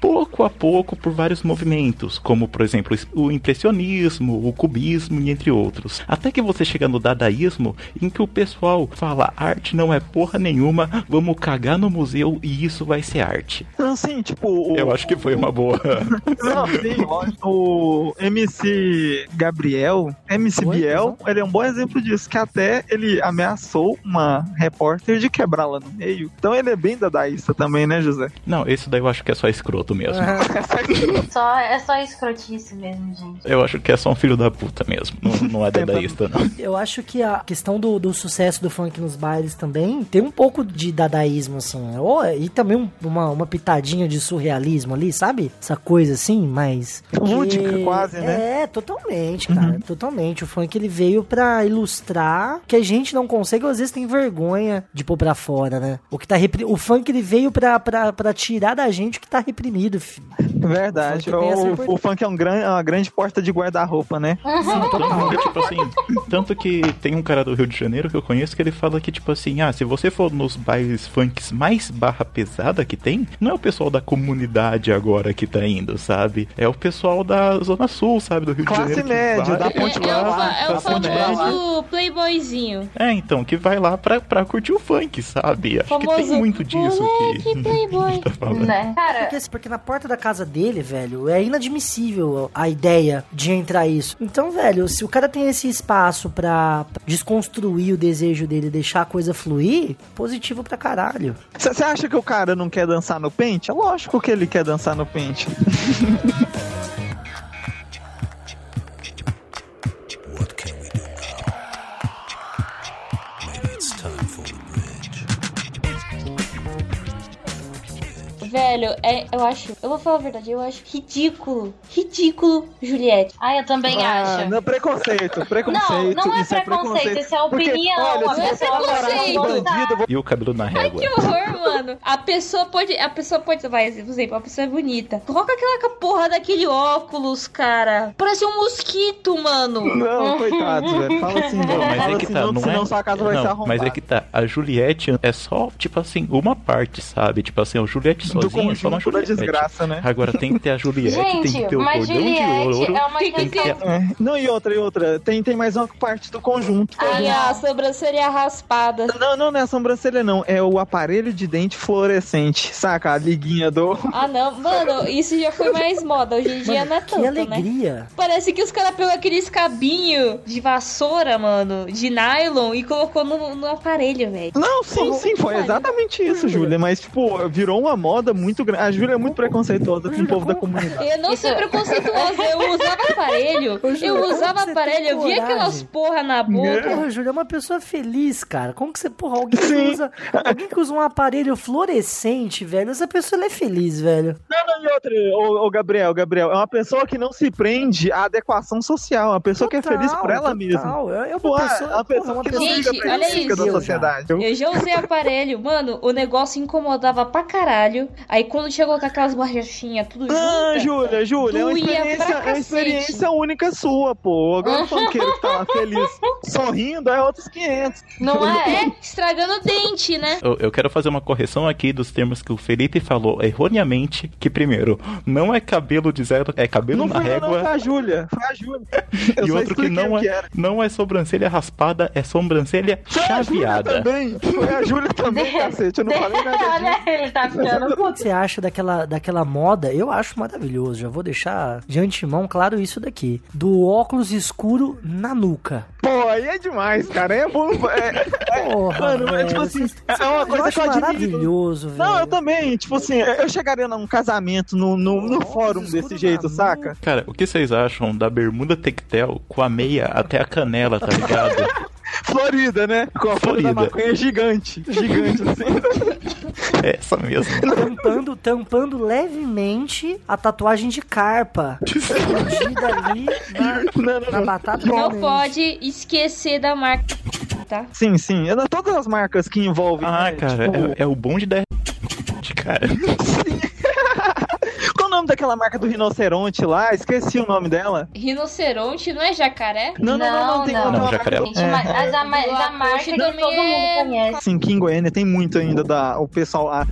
pouco a pouco por vários movimentos. Como, por exemplo, o impressionismo, o cubismo e entre outros. Até que você chega no dadaísmo, em que o pessoal fala: arte não é porra nenhuma, vamos cagar no museu e isso vai ser arte. Não, sim, tipo. O, Eu acho que foi uma boa. Não, sim. O MC Gabriel, MC Oi, Biel, ele é um bom exemplo disso, que até ele ameaçou uma repórter de quebrá-la no meio. Então ele é bem dadaísta também, né, José? Não, esse daí eu acho que é só escroto mesmo. Só, é só escrotice mesmo, gente. Eu acho que é só um filho da puta mesmo. Não, não é dadaísta, não. Eu acho que a questão do, do sucesso do funk nos bailes também tem um pouco de dadaísmo, assim. né? Ou, e também um- uma, uma pitadinha de surrealismo ali, sabe? Essa coisa assim, mas. Lúdica, quase, né? É, totalmente, cara. Totalmente. O funk ele veio pra ilustrar que a gente não consegue, ou às vezes tem vergonha de pôr pra fora, né? O, que tá repri... o funk ele veio pra, pra, pra tirar da gente que tá reprimido, filho. Verdade. O O, o funk é um gran, é uma grande porta de guarda-roupa, né? Tanto que, tipo assim, tanto que tem um cara do Rio de Janeiro que eu conheço que ele fala que, tipo assim, ah, se você for nos bailes funks mais barra pesada que tem, não é o pessoal da comunidade agora que tá indo, sabe? É o pessoal da Zona Sul, sabe? Do Rio Classe de Janeiro. que média, da É, Ponte é lá, é o classe média. famoso playboyzinho. É, então, que vai lá pra, pra curtir o funk, sabe? Acho que tem Famoso muito disso que. playboy. tá falando. Né? Cara, Porque, assim, porque na porta da casa dele, velho, é inadmissível a ideia de entrar isso. Então, velho, se o cara tem esse espaço pra desconstruir o desejo dele e deixar a coisa fluir, positivo pra caralho. Você acha que o cara não quer dançar no pente? É lógico que ele quer dançar no pente. Velho, é, eu acho, eu vou falar a verdade, eu acho ridículo, ridículo, Juliette. ah, eu também Ah, acho. não, preconceito, preconceito. Não, não é isso é preconceito, isso é Porque, opinião, olha, a se você pessoa namorar com um preconceito. bandido, vo- E o cabelo na régua. Que horror, mano. A pessoa pode, a pessoa pode, vai, por exemplo, a pessoa é bonita. Coloca aquela porra daquele óculos, cara. Parece um mosquito, mano. Não, coitados, velho. Fala assim, não. Não, mas Fala é que assim, tá, não, não senão é. sua casa vai não, arrombada. mas é que tá. A Juliette é só, tipo assim, uma parte, sabe? Tipo assim, a Juliette Do sozinha é só da desgraça, né? Agora tem que ter a Juliette, tem que Gente, ter o mas cordão de Juliette ouro. é uma Tem que ter- É. Não, e outra, e outra. Tem, tem mais uma parte do conjunto. Ai, a sobrancelha raspada. Não, não, não é a sobrancelha, não. É o aparelho de dente fluorescente. Saca? A liguinha do. Ah, não. Mano, isso já foi mais moda. Hoje em dia não é Que tanto, né? alegria. Parece que os caras pegou aqueles cabinho de vassoura, mano, de nylon e colocou no, no aparelho, velho. Não, sim, Porra, sim, foi exatamente isso, Júlia. Mas, tipo, virou uma moda muito grande. A Júlia é muito preconceituosa com o povo da comunidade. Eu não sou Isso- preconceituosa, eu usava aparelho. Ô, Júlia, Eu usava aparelho, eu via aquelas porra na boca. Porra, Júlia, é uma pessoa feliz, cara. Como que você, porra, alguém que usa, alguém que usa um aparelho fluorescente, velho, essa pessoa ela é feliz, velho. Não, não, e outra, ô, ô, Gabriel, Gabriel, é uma pessoa que não se prende à adequação social, uma pessoa que é feliz por ela mesma. total. É, é uma é pessoa, uma pessoa porra, uma que não pessoa Gente, liga pra olha isso. da sociedade. Eu já usei aparelho, mano, o negócio incomodava pra caralho. Aí quando chegou com aquelas borrachinhas, tudo Ah, junto. Júlia, Júlia, é uma experiência, é uma experiência única sua, pô. Agora o funkeiro que tá lá feliz sorrindo é outros 500. Não é? É, estragando o dente, né? Eu, eu quero fazer uma correção aqui dos termos que o Felipe falou erroneamente. Que primeiro, não é cabelo de zero, é cabelo Não na foi eu, não, foi régua. a Júlia. Foi a Júlia. Eu E só outro que não que é, não é sobrancelha raspada, é sobrancelha Foi a Júlia chaveada. também. Foi a Júlia também, cacete. Eu não falei nada disso. Olha, ele tá ficando O que você acha daquela, daquela moda? Eu acho maravilhoso. Já vou deixar de antemão claro isso daqui. Do óculos escuro na nuca. Pô, aí é demais, cara. Aí é bom. É, Porra, mano, é tipo assim, vocês- é uma eu coisa acho que eu maravilhoso, velho. Não, eu também. Tipo assim, eu chegaria num casamento, no, no, fórum desse jeito, saca? Cara, o que vocês acham da bermuda tectel com a meia até a canela, tá ligado? Florida, né? Com a folha da Florida. maconha gigante. Gigante, assim. É essa mesmo. Tampando, tampando levemente a tatuagem de carpa. Escondida ali na, Não, não, na batata Não realmente. pode esquecer da marca, tá? Sim, sim. Eu- Todas as marcas que envolvem. Ah, né, cara, tipo, é, é o bonde da de cara. O nome daquela marca do rinoceronte lá? Esqueci o nome dela. Rinoceronte não é jacaré? Não, não, não, não, tem não. Não, jacaré. Gente, mas a da, ma- Do da marca que todo mundo é- conhece. Sim, Goiânia tem muito ainda da, o pessoal lá.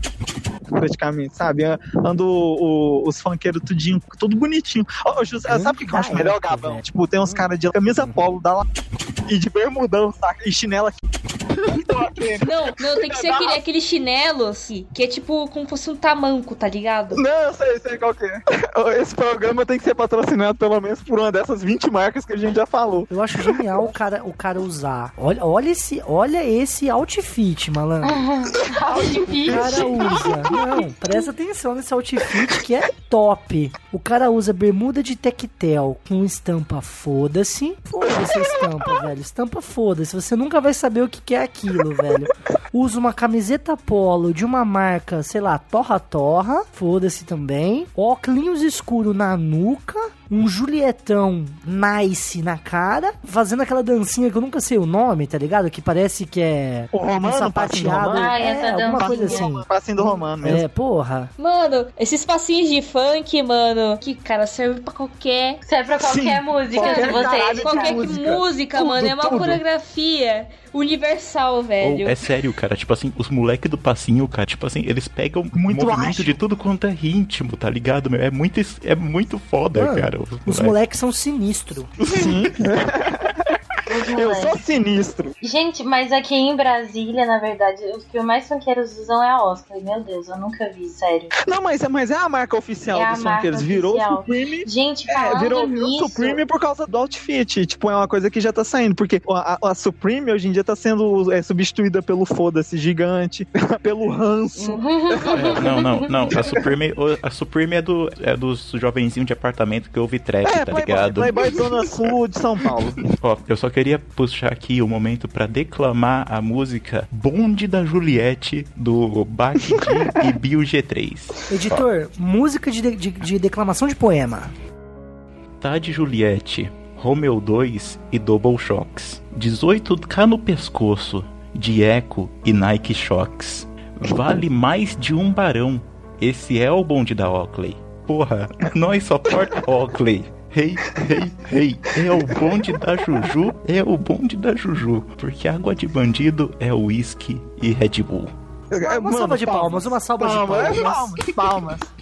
praticamente, sabe? Ando o- os funkeiros tudinho, tudo bonitinho. Ô, José, sabe o que, que eu acho Grande melhor, Gabão? época, Tipo, tem uns caras de camisa polo, dá lá e de bermudão, saca? E chinela Não, não, tem que ser aquele, aquele chinelo, assim, que é tipo como se fosse um tamanco, tá ligado? Não, eu sei, sei qual que é. Esse programa tem que ser patrocinado pelo menos por uma dessas 20 marcas que a gente já falou. Eu acho genial o cara, o cara usar. Olha, olha esse, olha esse outfit, malandro. O cara usa. Não, presta atenção nesse outfit que é top. O cara usa bermuda de tectel com estampa foda-se. Foda-se a estampa, velho. Estampa foda-se. Você nunca vai saber o que que é aquilo, velho. Usa uma camiseta polo de uma marca, sei lá, Torra Torra. Foda-se também. Óculos escuro na nuca. Um Julietão nice na cara. Fazendo aquela dancinha que eu nunca sei o nome, tá ligado? Que parece que é O Romano, um sapateado. passinho do Romano. Ai, é, essa alguma coisa assim. Passinho do Romano mesmo. É, porra. Mano, esses passinhos de funk, mano, que, cara, serve pra qualquer. Serve pra qualquer Sim, música qualquer se você. caralho de Qualquer música. música, Tudo, mano, é uma tudo. coreografia universal, Ou, velho. é sério, cara, tipo assim, os moleques do passinho, cara, tipo assim, eles pegam Muito movimento ágil. de tudo quanto é ritmo, tá ligado, meu? É muito, é muito foda, Mano, cara. Os Os moleques. moleques são sinistros. Sim. Eu sou sinistro. Gente, mas aqui em Brasília, na verdade, os que mais funkeiros usam é a Oscar. Meu Deus, eu nunca vi, sério. Não, mas, mas é a marca oficial É dos funkeiros. Virou oficial. Supreme. Gente, É, falando virou, virou nisso... Supreme por causa do outfit. Tipo, é uma coisa que já tá saindo. Porque a, a- a Supreme hoje em dia tá sendo é, substituída pelo foda-se gigante, pelo ranço. É, não, não, não. A Supreme, o- a Supreme é, do, é dos jovenzinhos de apartamento que ouve trap, É, tá Playboy, ligado? Playboy Zona Sul de São Paulo. Ó, eu só queria puxar aqui o momento pra declamar a música Bonde da Juliette do Bach e Bio G3. Editor, música de, de, de declamação de poema. Tade Juliette, Romeo 2 e Double Shocks. 18k no pescoço, de Eco e Nike Shocks. Vale mais de um barão. Esse é o bonde da Oakley. Porra, nós só porta Oakley. Hey, hey, hey, é o bonde da Juju, é o bonde da Juju. Porque água de bandido é uísque e Red Bull. Uma salva de palmas, uma salva de palmas. palmas. palmas, palmas.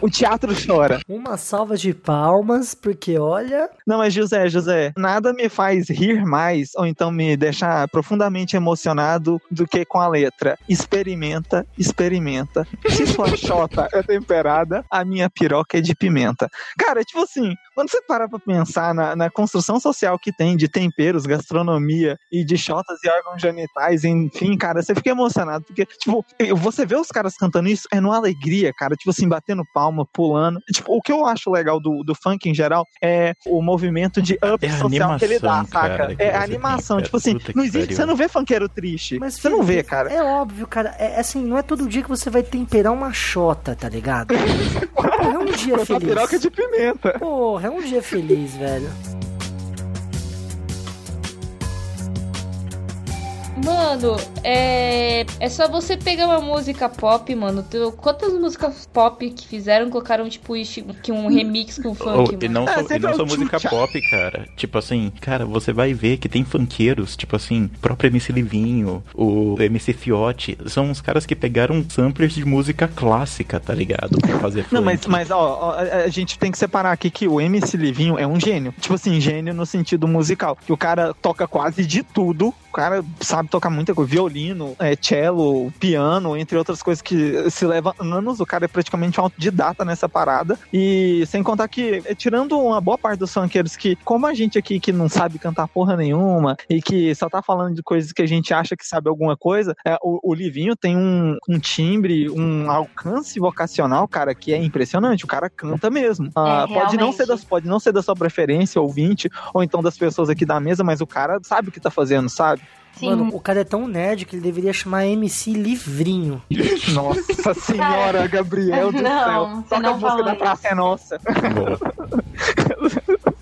O teatro chora. Uma salva de palmas, porque olha. Não, mas José, José, nada me faz rir mais ou então me deixar profundamente emocionado do que com a letra. Experimenta, experimenta. Se sua chota é temperada, a minha piroca é de pimenta. Cara, tipo assim, quando você para pra pensar na, na construção social que tem de temperos, gastronomia e de chotas e órgãos genitais, enfim, cara, você fica emocionado. Porque, tipo, você vê os caras cantando isso, é numa alegria, cara, tipo assim, batendo palma, pulando. Tipo, o que eu acho legal do, do funk em geral é o movimento de up É social que ele dá, animação, saca? cara, é animação, tem, tipo assim, não existe, você não vê funkeiro triste. Mas você não vê, cara. É óbvio, cara. É assim, não é todo dia que você vai temperar uma chota, tá ligado? Porra, é um dia Com essa piroca feliz. de pimenta. Porra, é um dia feliz, velho. Mano, é. É só você pegar uma música pop, mano. Quantas músicas pop que fizeram colocaram, tipo, que um remix com funk, e mano? não É, só, e sempre não é só música pop, cara. Tipo assim, cara, você vai ver que tem funkeiros, tipo assim, próprio MC Livinho, o MC Fiote, são uns caras que pegaram samplers de música clássica, tá ligado? Pra fazer funk. Não, mas, mas ó, ó, a, a gente tem que separar aqui que o MC Livinho é um gênio. Tipo assim, gênio no sentido musical. Que o cara toca quase de tudo. O cara sabe tocar muita coisa. Violino, é, cello, piano, entre outras coisas que se leva anos. O cara é praticamente um autodidata nessa parada. E sem contar que, é, tirando uma boa parte dos funkeiros que, como a gente aqui que não sabe cantar porra nenhuma e que só tá falando de coisas que a gente acha que sabe alguma coisa, é, o, o Livinho tem um, um timbre, um alcance vocacional, cara, que é impressionante. O cara canta mesmo. Ah, É, pode, não ser das, pode não ser da sua preferência, ouvinte, ou então das pessoas aqui da mesa, mas o cara sabe o que tá fazendo, sabe? Sim. Mano, o cara é tão nerd que ele deveria chamar MC Livrinho. Nossa senhora, Gabriel do Não, céu. você Toca a música da Praça é Nossa.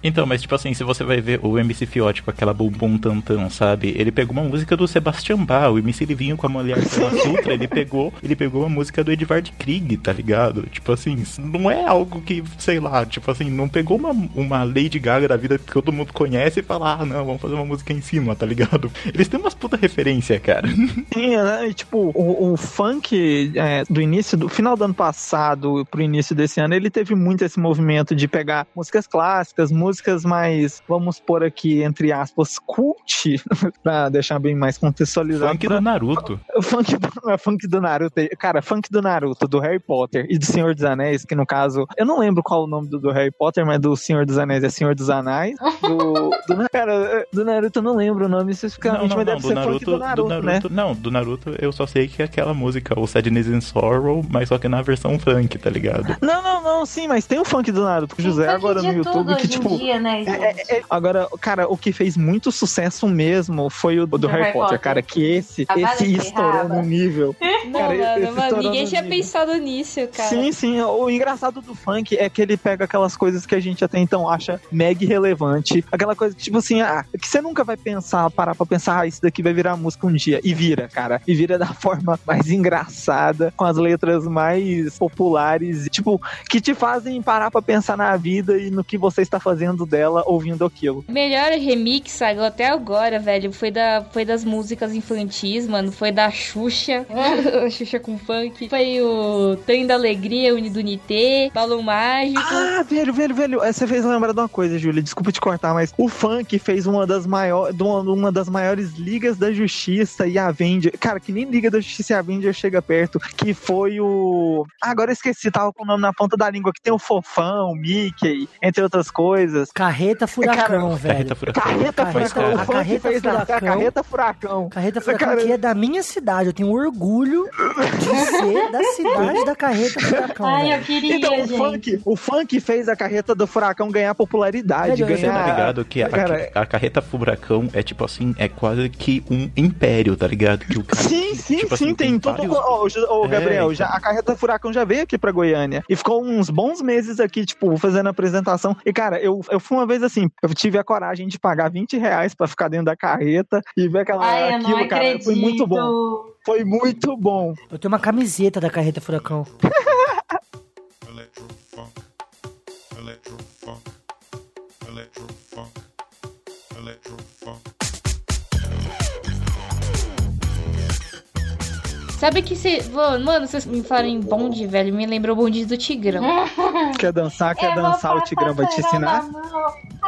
Então, mas tipo assim, se você vai ver o MC Fiote com aquela bumbum tantão, sabe? Ele pegou uma música do Sebastian Bach, o MC Livinho com a mulher pela sutra, ele pegou, ele pegou uma música do Edvard Krieg, tá ligado? Tipo assim, não é algo que, sei lá, tipo assim, não pegou uma, uma Lady Gaga da vida que todo mundo conhece e fala, ah, não, vamos fazer uma música em cima, tá ligado? Eles têm umas puta referência, cara. Sim, né? E, tipo, o, o funk é, do início, do final do ano passado pro início desse ano, ele teve muito esse movimento de pegar músicas clássicas, músicas mais, vamos pôr aqui, entre aspas, cult, pra deixar bem mais contextualizado. Funk pra- do Naruto. O funk, não é funk do Naruto. Cara, funk do Naruto, do Harry Potter e do Senhor dos Anéis, que no caso, eu não lembro qual o nome do, do Harry Potter, mas do Senhor dos Anéis é Senhor dos Anéis. Do, do- cara, do Naruto eu não lembro o nome Não, especificamente, não, mas não, deve do ser Naruto, funk do Naruto, do né? Naruto, não, do Naruto eu só sei que é aquela música, o Sadness and Sorrow, mas só que na versão funk, tá ligado? Não, não, não, sim, mas tem o funk do Naruto José agora no YouTube que, tipo. Dia, né, gente? é- é- agora, cara, o que fez muito sucesso mesmo foi o do, Harry, Potter, cara, que esse, A esse Vale estourou num nível. Não, Cara, mano, esse mano, ninguém no tinha nível. pensado nisso, cara. Sim, sim. O engraçado do funk é que ele pega aquelas coisas que a gente até então acha mega irrelevante. Aquela coisa que, tipo assim, ah, que você nunca vai pensar, parar pra pensar, ah, isso daqui vai virar música um dia. E vira, cara. E vira da forma mais engraçada, com as letras mais populares, tipo, que te fazem parar pra pensar na vida e no que você está fazendo dela ouvindo aquilo. Melhor remix saiu até agora, velho, foi, da, foi das músicas infantis, mano. Foi da Xuxa, a Xuxa com funk. Foi o Trem da Alegria, o do Nitê, Balão Mágico. Ah, velho, velho, velho. Você fez lembrar de uma coisa, Júlia. Desculpa te cortar, mas o funk fez uma das maiores, uma das maiores ligas da justiça e a Avenger. Cara, que nem Liga da Justiça e a Avenger chega perto. Que foi o. Ah, agora eu esqueci, tava com o nome na ponta da língua. Que tem o Fofão, o Mickey, entre outras coisas. Carreta Furacão, velho. Carreta furacão. Carreta Carreta- Furacão. a O Carreta fez a- a Furacão. Carreta Furacão. Carreta Furacão Cara, é da minha cidade. Eu tenho orgulho de ser da cidade da Carreta Furacão. Ai, velho. eu queria, Então, o gente. funk, o funk fez a carreta do furacão ganhar popularidade. Velho, Você tá ganhar... ligado que a, Cara, a carreta furacão é tipo assim, é quase que um império, tá ligado? Que o cara, Sim, sim, tipo sim, assim, tem, todo. vários- Ô, ô, ô, É, Gabriel, então. já, a carreta Furacão já veio aqui pra Goiânia e ficou uns bons meses aqui, tipo, fazendo a apresentação. E, cara, eu, eu fui uma vez assim, eu tive a coragem de pagar 20 reais pra ficar dentro da carreta e ver aquela, Ai, eu não aquilo, cara. Foi muito bom. Foi muito bom. Eu tenho uma camiseta da Carreta Furacão. Sabe que você. Mano, vocês me falaram em bonde, velho. Me lembrou o bonde do Tigrão. Quer dançar, quer Eu vou dançar, o Tigrão vai te ensinar.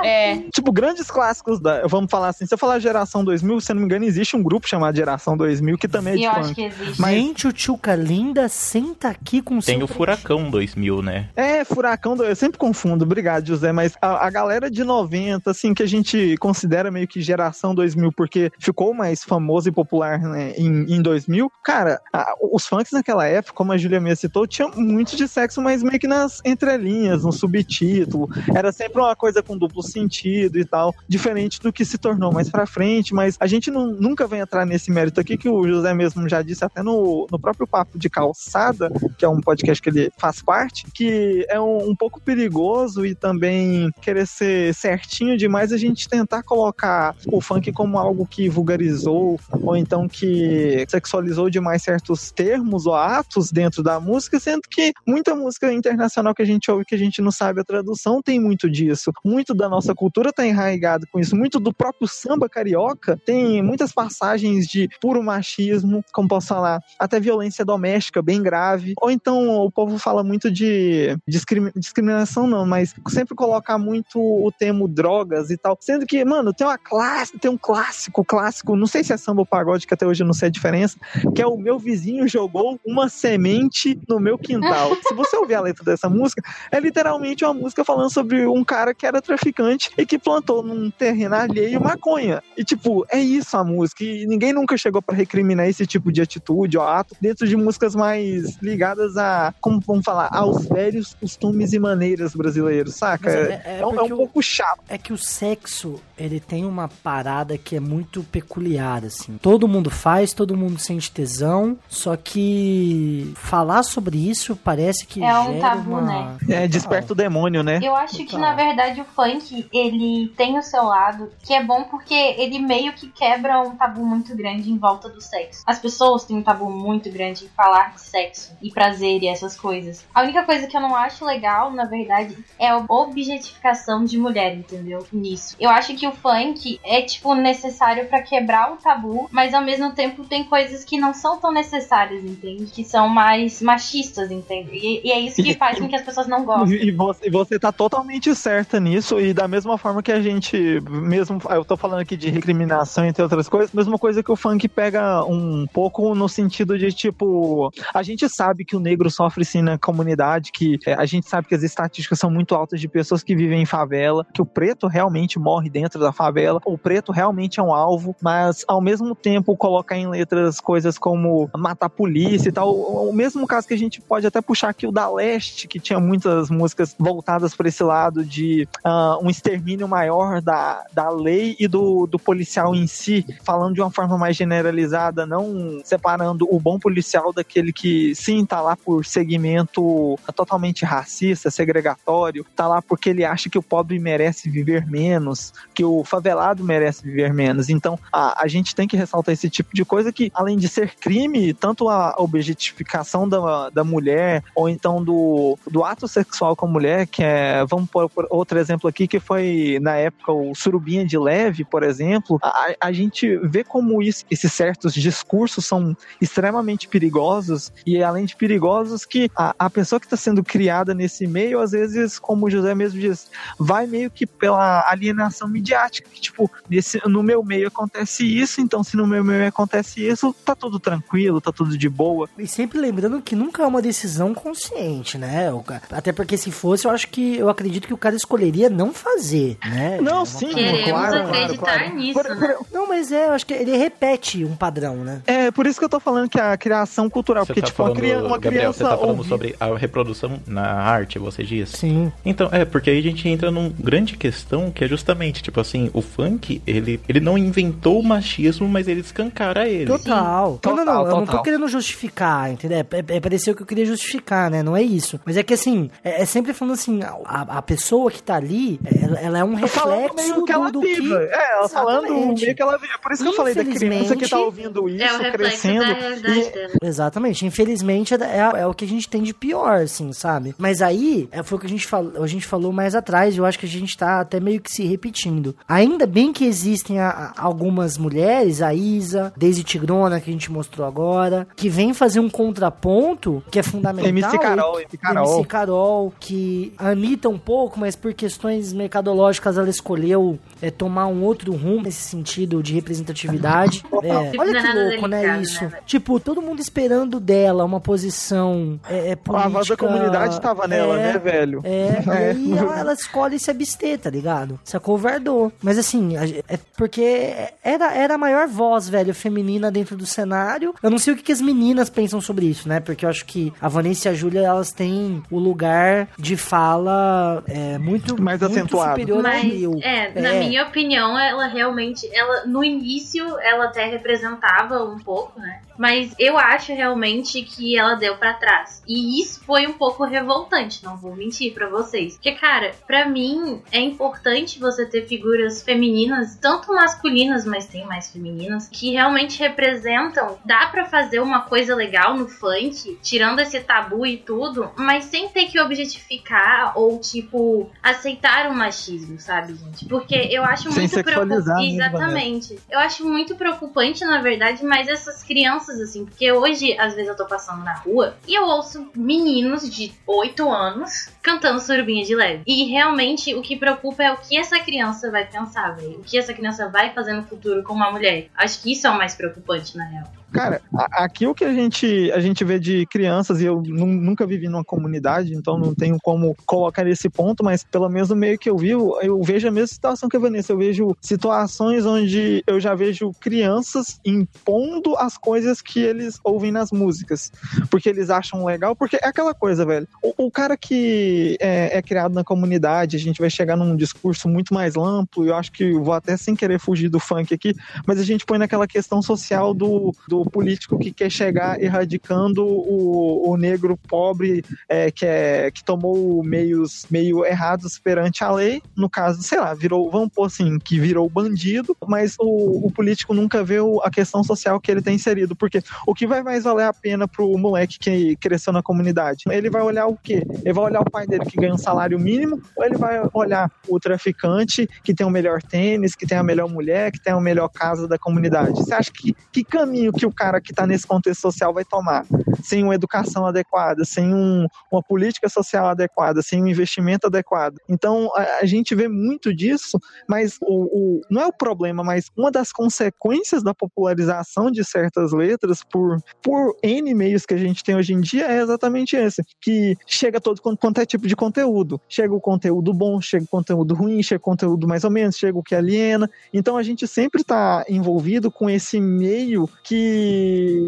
É. Tipo, grandes clássicos da. Vamos falar assim, se eu falar geração 2000, se eu não me engano, existe um grupo chamado Geração 2000 que também é de eu acho funk. que existe. Mas- Gente, o Tchuca Linda senta aqui com Tem seu o Furacão 2000, né? É, Furacão, do- eu sempre confundo, obrigado, José, mas a, a galera de 90, assim, que a gente considera meio que geração 2000, porque ficou mais famoso e popular né, em, em 2000, cara, a- os funks naquela época, como a Julia me citou, tinha muito de sexo, mas meio que nas entrelinhas, no subtítulo, era sempre uma coisa com duplo sentido e tal, diferente do que se tornou mais pra frente, mas a gente não- nunca vai entrar nesse mérito aqui, que o José mesmo já disse até no, no próprio Papo de Calçada, que é um podcast que ele faz parte, que é um, um pouco perigoso e também querer ser certinho demais a gente tentar colocar o funk como algo que vulgarizou ou então que sexualizou demais certos termos ou atos dentro da música, sendo que muita música internacional que a gente ouve que a gente não sabe a tradução tem muito disso. Muito da nossa cultura tá enraigado com isso. Muito do próprio samba carioca tem muitas passagens de puro machismo, como posso falar, até violência doméstica bem grave. Ou então o povo fala muito de discrimi- discriminação, não, mas sempre colocar muito o termo drogas e tal. Sendo que, mano, tem uma classe, tem um clássico, clássico, não sei se é samba ou pagode, que até hoje eu não sei a diferença, que é o meu vizinho jogou uma semente no meu quintal. se você ouvir a letra dessa música, é literalmente uma música falando sobre um cara que era traficante e que plantou num terreno alheio maconha. E tipo, é isso a música. E ninguém nunca chegou pra recriminar esse tipo de atitude ou ato dentro de músicas mais ligadas a, como vamos falar, aos velhos costumes e maneiras brasileiros, saca? É, é- é é um- é um pouco chato. É que o sexo ele tem uma parada que é muito peculiar, assim. Todo mundo faz, todo mundo sente tesão, só que falar sobre isso parece que É um gera tabu, uma... né? É, desperta o demônio, né? Eu acho que, na verdade, o funk, ele tem o seu lado, que é bom porque ele meio que quebra um tabu muito grande em volta do sexo. As pessoas têm um tabu muito grande em falar de sexo e prazer e essas coisas. A única coisa que eu não acho legal, na verdade, é a objetificação de mulher, entendeu? Nisso. Eu acho que o funk é, tipo, necessário pra quebrar o tabu, mas ao mesmo tempo tem coisas que não são tão necessárias, entende? Que são mais machistas, entende? E, e é isso que faz com que as pessoas não gostem. E você, você tá totalmente certa nisso, e da mesma forma que a gente, mesmo, eu tô falando aqui de recriminação entre outras coisas, mesma coisa que o funk pega um pouco no sentido de, tipo, a gente sabe que o negro sofre sim na comunidade, que é, a gente sabe que as estatísticas são muito altas de pessoas que vivem em favela, que o preto realmente morre dentro da favela, o preto realmente é um alvo, mas ao mesmo tempo colocar em letras coisas como matar a polícia e tal, o, mesmo caso que a gente pode até puxar aqui o da Leste, que tinha muitas músicas voltadas para esse lado de ah, um extermínio maior da, da lei e do, do policial em si, falando de uma forma mais generalizada, não separando o bom policial daquele que sim tá lá por segmento totalmente racista, segregatório, tá lá porque ele acha que o pobre merece viver menos, que o favelado merece viver menos. Então a, a gente tem que ressaltar esse tipo de coisa que, além de ser crime, tanto a objetificação da, da mulher, ou então do, do ato sexual com a mulher, que é, vamos pôr por outro exemplo aqui, que foi na época o Surubinha de Leve, por exemplo, a, a gente vê como isso, esses certos discursos são extremamente perigosos, e além de perigosos, que a, a pessoa que está sendo criada nesse meio, às vezes, como o José mesmo diz, vai meio que pela alienação midiática, que tipo, nesse, no meu meio acontece isso, então se no meu meio acontece isso, tá tudo tranquilo, tá tudo de boa. E sempre lembrando que nunca é uma decisão consciente, né? Até porque se fosse, eu acho que eu acredito que o cara escolheria não fazer, né? É Não, uma sim, Queremos claro, claro, acreditar claro. nisso, Por- né? Não, mas é, eu acho que ele repete um padrão, né? É, por isso que eu tô falando que a criação cultural, Você porque, tá tipo, uma, falando, cria- uma Gabriel, criança. você tá falando ouvir- sobre a reprodução na arte, você diz? Sim. Então, é, porque aí a gente entra numa grande questão que é justamente, tipo assim, o funk, ele, ele não inventou o machismo, mas ele escancara ele. Total. Não, não, não. Total, Eu não tô total. querendo justificar, entendeu? É, é parecer o que eu queria justificar, né? Não é isso. Mas é que assim, é, é sempre falando assim, a, a pessoa que tá ali, ela, ela é um Falando reflexo meio que ela do, do que. É, ela falando Exatamente. meio que ela vive. Por isso que eu falei da criança que tá ouvindo isso, É o reflexo crescendo. e-. Exatamente. Infelizmente é, é- é o que a gente tem de pior, assim, sabe? Mas aí, é, foi o que a gente, falou, a gente falou mais atrás, e eu acho que a gente tá até meio que se repetindo. Ainda bem que existem a- a- algumas mulheres, a Isa, Daisy Tigrona, que a gente mostrou agora, que vem fazer um contraponto que é fundamental. MC Carol, e- MC Carol. MC Carol, que a Anitta um pouco, mas por questões mercadológicas ela escolheu é, tomar um outro rumo nesse sentido de representatividade. É, olha é que louco, né, isso? né, tipo, todo mundo esperando dela uma posição é, é, política... A voz da comunidade tava nela, é, né, velho? É, É. aí ela, ela escolhe se abster, tá ligado? Se acovardou. Mas assim, é porque era, era a maior voz, velho, feminina dentro do cenário. Eu não sei o que, que as meninas pensam sobre isso, né? Porque eu acho que a Vanessa e a Júlia, elas têm o lugar de fala é, muito, Mais muito acentuado. superior ao Mas, meu. é, na minha opinião, ela realmente, ela no início, ela até representava um pouco, né? Mas eu acho realmente que ela deu pra trás. E isso foi um pouco revoltante, não vou mentir pra vocês. Porque, cara, pra mim é importante você ter figuras femininas, tanto masculinas, mas tem mais femininas, que realmente representam. Dá pra fazer uma coisa legal no funk, tirando esse tabu e tudo, mas sem ter que objetificar ou, tipo, aceitar o machismo, sabe, gente? Porque eu acho Sem muito preocupante. né, Exatamente. Eu acho muito preocupante, na verdade, mas essas crianças, assim, porque hoje, às vezes, eu tô passando na rua e eu ouço meninos de 8 anos cantando surubinha de leve. E realmente o que preocupa é o que essa criança vai pensar, velho. O que essa criança vai fazer no futuro com uma mulher. Acho que isso é o mais preocupante, na real. Cara, aqui o que a gente, a gente vê de crianças, e eu nu- nunca vivi numa comunidade, então não tenho como colocar esse ponto, mas pelo menos no meio que eu vivo, eu vejo a mesma situação que a Vanessa. Eu vejo situações onde eu já vejo crianças impondo as coisas que eles ouvem nas músicas, porque eles acham legal, porque é aquela coisa, velho. O, o cara que é, é criado na comunidade, a gente vai chegar num discurso muito mais amplo, eu acho que eu vou até sem querer fugir do funk aqui, mas a gente põe naquela questão social do, do político que quer chegar erradicando o, o negro pobre é, que, é, que tomou meios meio errados perante a lei, no caso, sei lá, virou, vamos pôr assim, que virou bandido, mas o, o político nunca vê a questão social que ele tem inserido, porque o que vai mais valer a pena pro moleque que cresceu na comunidade? Ele vai olhar o quê? Ele vai olhar o pai dele que ganha um salário mínimo, ou ele vai olhar o traficante que tem o melhor tênis, que tem a melhor mulher, que tem a melhor casa da comunidade? Você acha que que caminho que o cara que está nesse contexto social vai tomar? Sem uma educação adequada, sem um, uma política social adequada, sem um investimento adequado. Então a, a gente vê muito disso, mas o, o- não é o problema, mas uma das consequências da popularização de certas letras por, por N meios que a gente tem hoje em dia é exatamente esse, que chega todo quanto é tipo de conteúdo. Chega o conteúdo bom, chega o conteúdo ruim, chega o conteúdo mais ou menos, chega o que aliena. Então a gente sempre está envolvido com esse meio que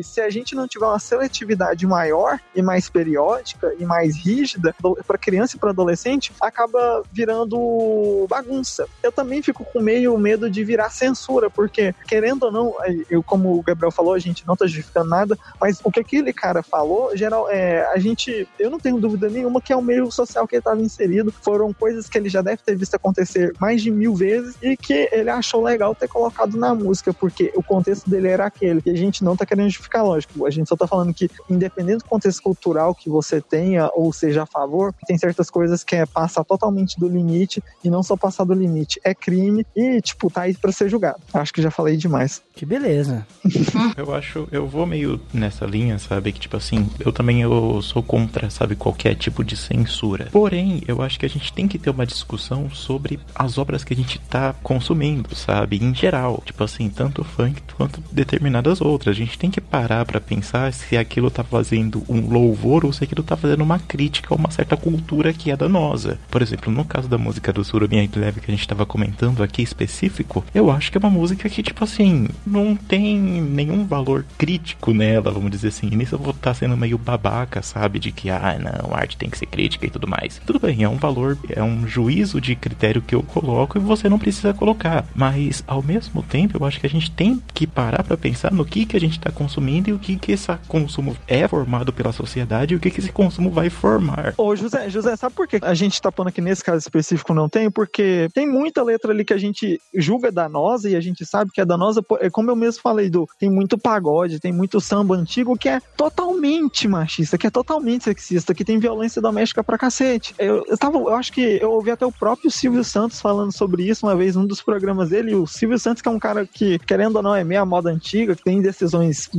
se a gente não tiver uma seletividade maior e mais periódica e mais rígida para criança e para adolescente, acaba virando bagunça. Eu também fico com meio medo de virar censura, porque querendo ou não, eu como o Gabriel falou, a gente não tá justificando nada, mas o que aquele cara falou, geral, é, a gente, eu não tenho dúvida nenhuma que é o meio social que ele estava inserido, foram coisas que ele já deve ter visto acontecer mais de mil vezes e que ele achou legal ter colocado na música, porque o contexto dele era aquele. E a gente não tá querendo justificar, lógico. A gente só tá falando que, independente do contexto cultural que você tenha, ou seja a favor, tem certas coisas que é passar totalmente do limite e não só passar do limite. É crime e, tipo, tá aí pra ser julgado. Acho que já falei demais. Que beleza. Eu acho, eu vou meio nessa linha, sabe? Que tipo assim, eu também eu sou contra, sabe, qualquer tipo de censura. Porém, eu acho que a gente tem que ter uma discussão sobre as obras que a gente tá consumindo, sabe? Em geral. Tipo assim, tanto funk quanto determinadas outras. A gente tem que parar pra pensar se aquilo tá fazendo um louvor ou se aquilo tá fazendo uma crítica a uma certa cultura que é danosa. Por exemplo, no caso da música do Surubim Leve que a gente tava comentando aqui específico, eu acho que é uma música que, tipo assim, não tem nenhum valor crítico nela, vamos dizer assim. E nisso eu vou estar sendo meio babaca, sabe? De que, ah, não, arte tem que ser crítica e tudo mais. Tudo bem, é um valor, é um juízo de critério que eu coloco e você não precisa colocar. Mas, ao mesmo tempo, eu acho que a gente tem que parar pra pensar no que, que a gente tá consumindo e o que, que esse consumo é formado pela sociedade e o que, que esse consumo vai formar. Ô, José, José, sabe por que a gente tá pondo aqui nesse caso específico não tem? Porque tem muita letra ali que a gente julga danosa e a gente sabe que é danosa, como eu mesmo falei, do tem muito pagode, tem muito samba antigo que é totalmente machista, que é totalmente sexista, que tem violência doméstica pra cacete. Eu, eu tava, eu acho que eu ouvi até o próprio Silvio Santos falando sobre isso uma vez num dos programas dele, e o Silvio Santos que é um cara que, querendo ou não, é meio a moda antiga, que tem decisões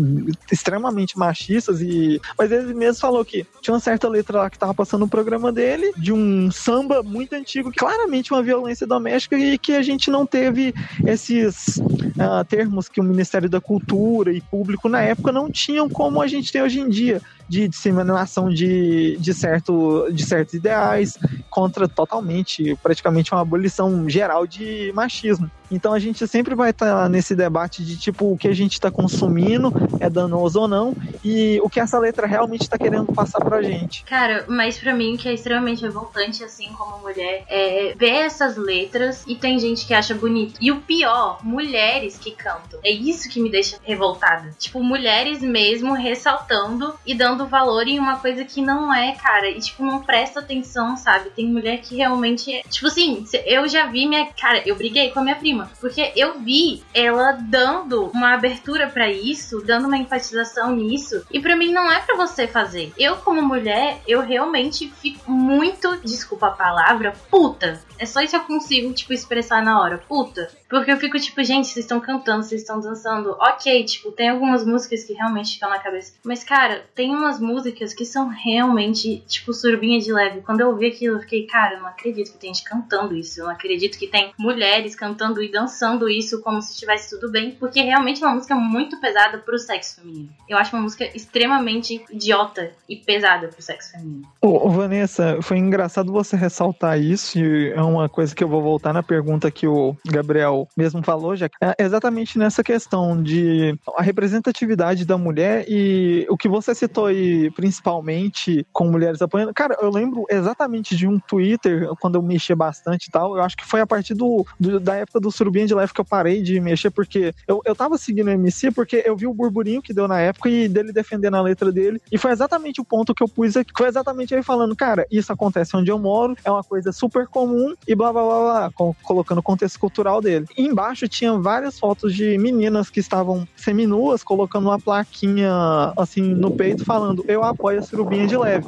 extremamente machistas e mas ele mesmo falou que tinha uma certa letra lá que tava passando no programa dele, de um samba muito antigo, claramente uma violência doméstica e que a gente não teve esses ah, termos que o Ministério da Cultura e público na época não tinham como a gente tem hoje em dia de disseminação de, de, certo, de certos ideais contra totalmente, praticamente uma abolição geral de machismo. Então a gente sempre vai estar nesse debate de tipo o que a gente está consumindo é danoso ou não e o que essa letra realmente está querendo passar pra gente. Cara, mas pra mim que é extremamente revoltante, assim, como mulher, é ver essas letras e tem gente que acha bonito. E o pior, mulheres que cantam. É isso que me deixa revoltada. Tipo, mulheres mesmo ressaltando e dando valor em uma coisa que não é, cara. E, tipo, não presta atenção, sabe? Tem mulher que realmente é. Tipo assim, eu já vi minha. Cara, eu briguei com a minha prima. Porque eu vi ela dando uma abertura para isso, dando uma enfatização nisso. E para mim não é para você fazer. Eu, como mulher, eu realmente fico muito, desculpa a palavra, puta. É só isso que eu consigo, tipo, expressar na hora. Puta. Porque eu fico, tipo, gente, vocês estão cantando, vocês estão dançando. Ok, tipo, tem algumas músicas que realmente ficam na cabeça. Mas, cara, tem umas músicas que são realmente, tipo, surubinha de leve. Quando eu ouvi aquilo, eu fiquei, cara, eu não acredito que tem gente cantando isso. Eu não acredito que tem mulheres cantando e dançando isso como se estivesse tudo bem. Porque realmente é uma música muito pesada pro sexo feminino. Eu acho uma música extremamente idiota e pesada pro sexo feminino. Ô, Vanessa, foi engraçado você ressaltar isso, e é uma coisa que eu vou voltar na pergunta que o Gabriel mesmo falou, já é exatamente nessa questão de a representatividade da mulher e o que você citou aí, principalmente com mulheres apoiando. Cara, eu lembro exatamente de um Twitter, quando eu mexia bastante e tal, eu acho que foi a partir do, do- da época do Surubinha de Leve que eu parei de mexer, porque eu, eu tava seguindo o MC porque eu vi o burburinho que deu na época e dele defendendo a letra dele, e foi exatamente o ponto que eu pus aqui, foi exatamente ele falando, cara, isso acontece onde eu moro, é uma coisa super comum e blá blá blá blá, com- colocando o contexto cultural dele. E embaixo tinha várias fotos de meninas que estavam seminuas, colocando uma plaquinha assim no peito, falando eu apoio a surubinha de leve.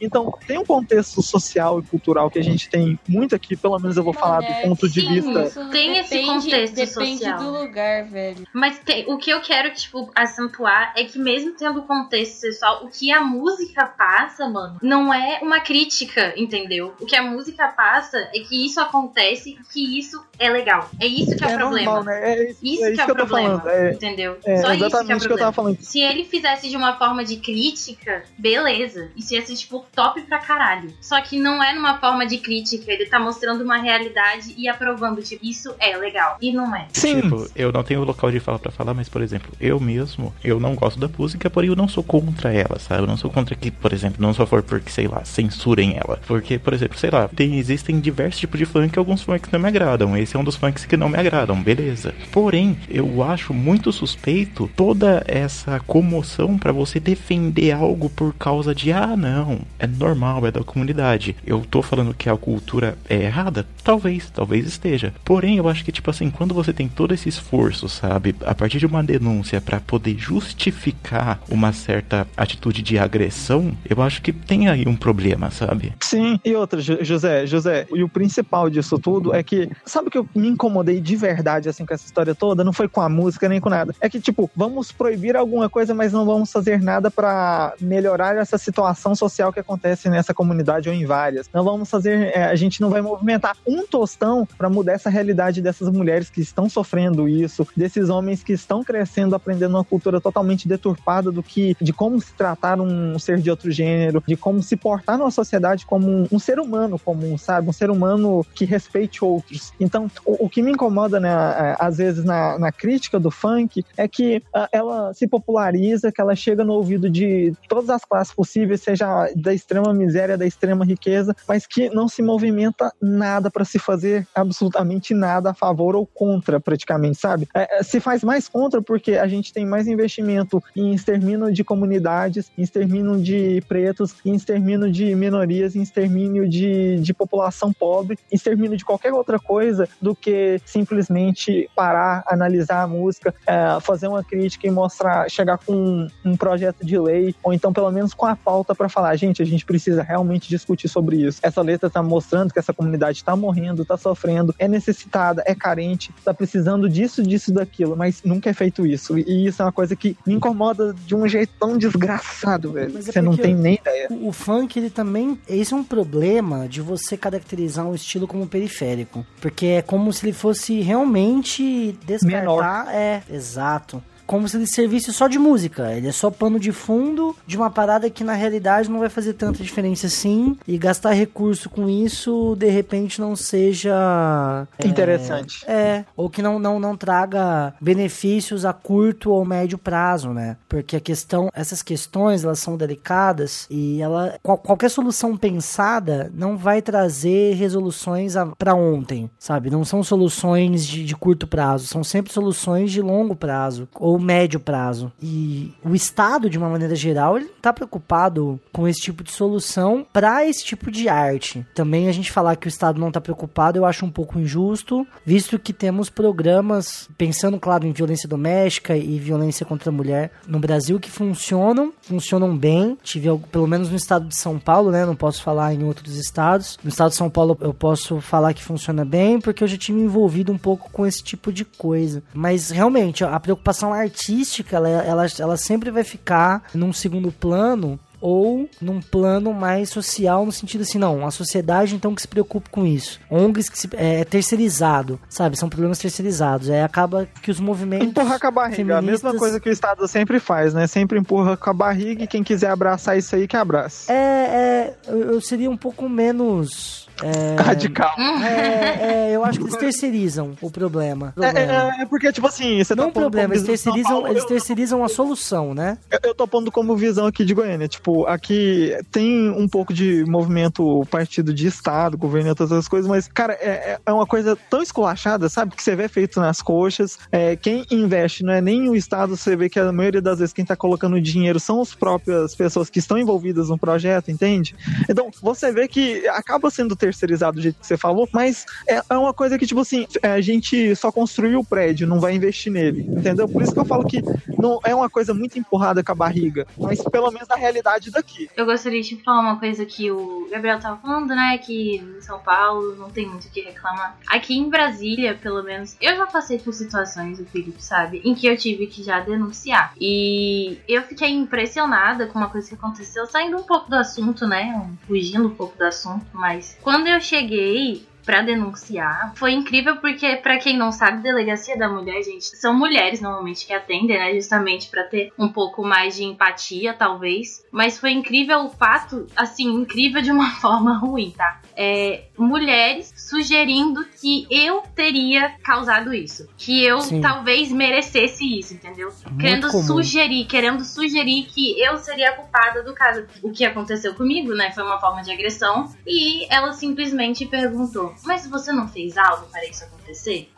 Então, tem um contexto social e cultural que a gente tem muito aqui, pelo menos eu vou falar do ponto de Sim, vista. Isso Tem esse depende- contexto Depende social. do lugar, velho. Mas tem- o que eu quero, tipo, acentuar é que mesmo tendo o contexto sexual, o que a música passa, mano, não é uma crítica, entendeu? O que a música passa é que isso acontece que isso é legal. É isso que é, o problema. normal, né? É isso, Isso é que é que o eu tô problema, falando. É, entendeu? é Só isso que é o exatamente o que eu problema. tava falando. Se ele fizesse de uma forma de crítica, beleza. Isso ia ser, tipo, top pra caralho. Só que não é numa forma de crítica. Ele tá mostrando uma realidade e aprovando, tipo, isso é legal. E não é. Tipo, eu não tenho local de fala pra falar, mas, por exemplo, eu mesmo, eu não gosto da música, porém eu não sou contra ela, sabe? Eu não sou contra que, por exemplo, não só for porque, sei lá, censurem ela. Porque, por exemplo, sei lá, tem, existem diversos tipos de funk, alguns funks não me agradam. Esse é um dos funks que não me agradam, beleza. Porém, eu acho muito suspeito toda essa comoção pra você defender algo por causa de, ah, não, é normal, é da comunidade. Eu tô falando que a cultura é errada? Talvez, talvez esteja. Porém, eu acho que, tipo assim, quando você tem todo esse esforço, sabe, a partir de uma denúncia pra poder justificar uma certa atitude de agressão, eu acho que tem aí um problema, sabe? Sim, e outra, José, José, e o principal disso tudo é que, sabe o que eu me incomodei de verdade, assim, com essa história toda? Não foi com a música nem com nada. É que, tipo, vamos proibir alguma coisa, mas não vamos fazer nada pra melhorar essa situação social que acontece nessa comunidade ou em várias. Não vamos fazer, é, a gente não vai movimentar um tostão pra mudar essa realidade dessas mulheres que estão sofrendo isso, desses homens que estão crescendo, aprendendo uma cultura totalmente deturpada do que, de como se tratar um ser de outro gênero, de como se portar numa sociedade como um, um ser humano comum, sabe? Um ser humano que respeite outros. Então, o, o que me incomoda, né, a- às vezes na, na crítica do funk é que ah, ela se populariza, que ela chega no ouvido de todas as classes possíveis, seja da extrema miséria, da extrema riqueza, mas que não se movimenta nada para se fazer absolutamente nada a favor ou contra, praticamente, sabe? É, é, se faz mais contra porque a gente tem mais investimento em extermínio de comunidades, em extermínio de pretos, em extermínio de minorias, em extermínio de, de população pobre, em extermínio de qualquer outra coisa do que simplesmente parar, analisar a música, é, fazer uma crítica e mostrar, chegar com um, um projeto de lei, ou então pelo menos com a pauta para falar, gente, a gente precisa realmente discutir sobre isso. Essa letra tá mostrando que essa comunidade está morrendo, está sofrendo, é necessitada, é carente, está precisando disso, disso, daquilo, mas nunca é feito isso. E isso é uma coisa que me incomoda de um jeito tão desgraçado, velho. É Você não tem nem ideia. O, o funk, ele também. Esse é um problema de você caracterizar um estilo como periférico. Porque é como se ele fosse realmente descartar. É, exato. Como se ele servisse só de música. Ele é só pano de fundo de uma parada que na realidade não vai fazer tanta diferença assim. E gastar recurso com isso, de repente, não seja. é, Interessante. é, ou que não, não, não traga benefícios a curto ou médio prazo, né? Porque a questão, essas questões, elas são delicadas e ela, qual- qualquer solução pensada não vai trazer resoluções a- pra ontem, sabe? Não são soluções de, de curto prazo, são sempre soluções de longo prazo ou médio prazo. E o Estado, de uma maneira geral, ele tá preocupado com esse tipo de solução para esse tipo de arte. Também a gente falar que o Estado não tá preocupado, eu acho um pouco injusto, visto que temos programas, pensando, claro, em violência doméstica e violência contra a mulher no Brasil, que funcionam, funcionam bem. Tive, pelo menos no estado de São Paulo, né? Não posso falar em outros estados. No estado de São Paulo eu posso falar que funciona bem, porque eu já tive envolvido um pouco com esse tipo de coisa. Mas realmente, a preocupação artística, ela, ela, ela sempre vai ficar num segundo plano ou num plano mais social, no sentido assim, não, a sociedade então que se preocupe com isso. ONGs que se, é, é terceirizado, sabe? São problemas terceirizados. Aí acaba que os movimentos. Empurrar com a barriga. A mesma feministas- coisa que o Estado sempre faz, né? Sempre empurra com a barriga e quem quiser abraçar isso aí, que abraça. É, é, eu seria um pouco menos. É, Radical. é, é, eu acho que eles terceirizam o problema. É, Problema. é, é porque, tipo assim, você Não tá o pondo problema, eles terceirizam, Paulo, eles eu- terceirizam a solução, né? Eu, eu tô pondo como visão aqui de Goiânia. Tipo, aqui tem um pouco de movimento partido de Estado, governo e todas essas coisas, mas, cara, é, é uma coisa tão esculachada, sabe? Que você vê feito nas coxas. É, quem investe não é nem o Estado, você vê que a maioria das vezes quem tá colocando dinheiro são as próprias pessoas que estão envolvidas no projeto, entende? Então, você vê que acaba sendo terceirizado do jeito que você falou, mas é, é uma coisa que, tipo assim, é, a gente só construiu o prédio, não vai investir nele, entendeu? Por isso que eu falo que não é uma coisa muito empurrada com a barriga, mas pelo menos na realidade daqui. Eu gostaria de falar uma coisa que o Gabriel tava falando, né? Que em São Paulo não tem muito o que reclamar. Aqui em Brasília, pelo menos, eu já passei por situações, o Felipe sabe, em que eu tive que já denunciar. E eu fiquei impressionada com uma coisa que aconteceu, saindo um pouco do assunto, né? Fugindo um pouco do assunto, mas quando eu cheguei pra denunciar. Foi incrível porque, pra quem não sabe, delegacia da mulher, gente, são mulheres normalmente que atendem, né? Justamente pra ter um pouco mais de empatia, talvez. Mas foi incrível o fato, assim, incrível de uma forma ruim, tá? É, mulheres sugerindo que eu teria causado isso. Que eu Sim. talvez merecesse isso, entendeu? querendo comum. sugerir, querendo sugerir que eu seria culpada do caso. O que aconteceu comigo, né? Foi uma forma de agressão. E ela simplesmente perguntou: Mas você não fez algo para isso acontecer?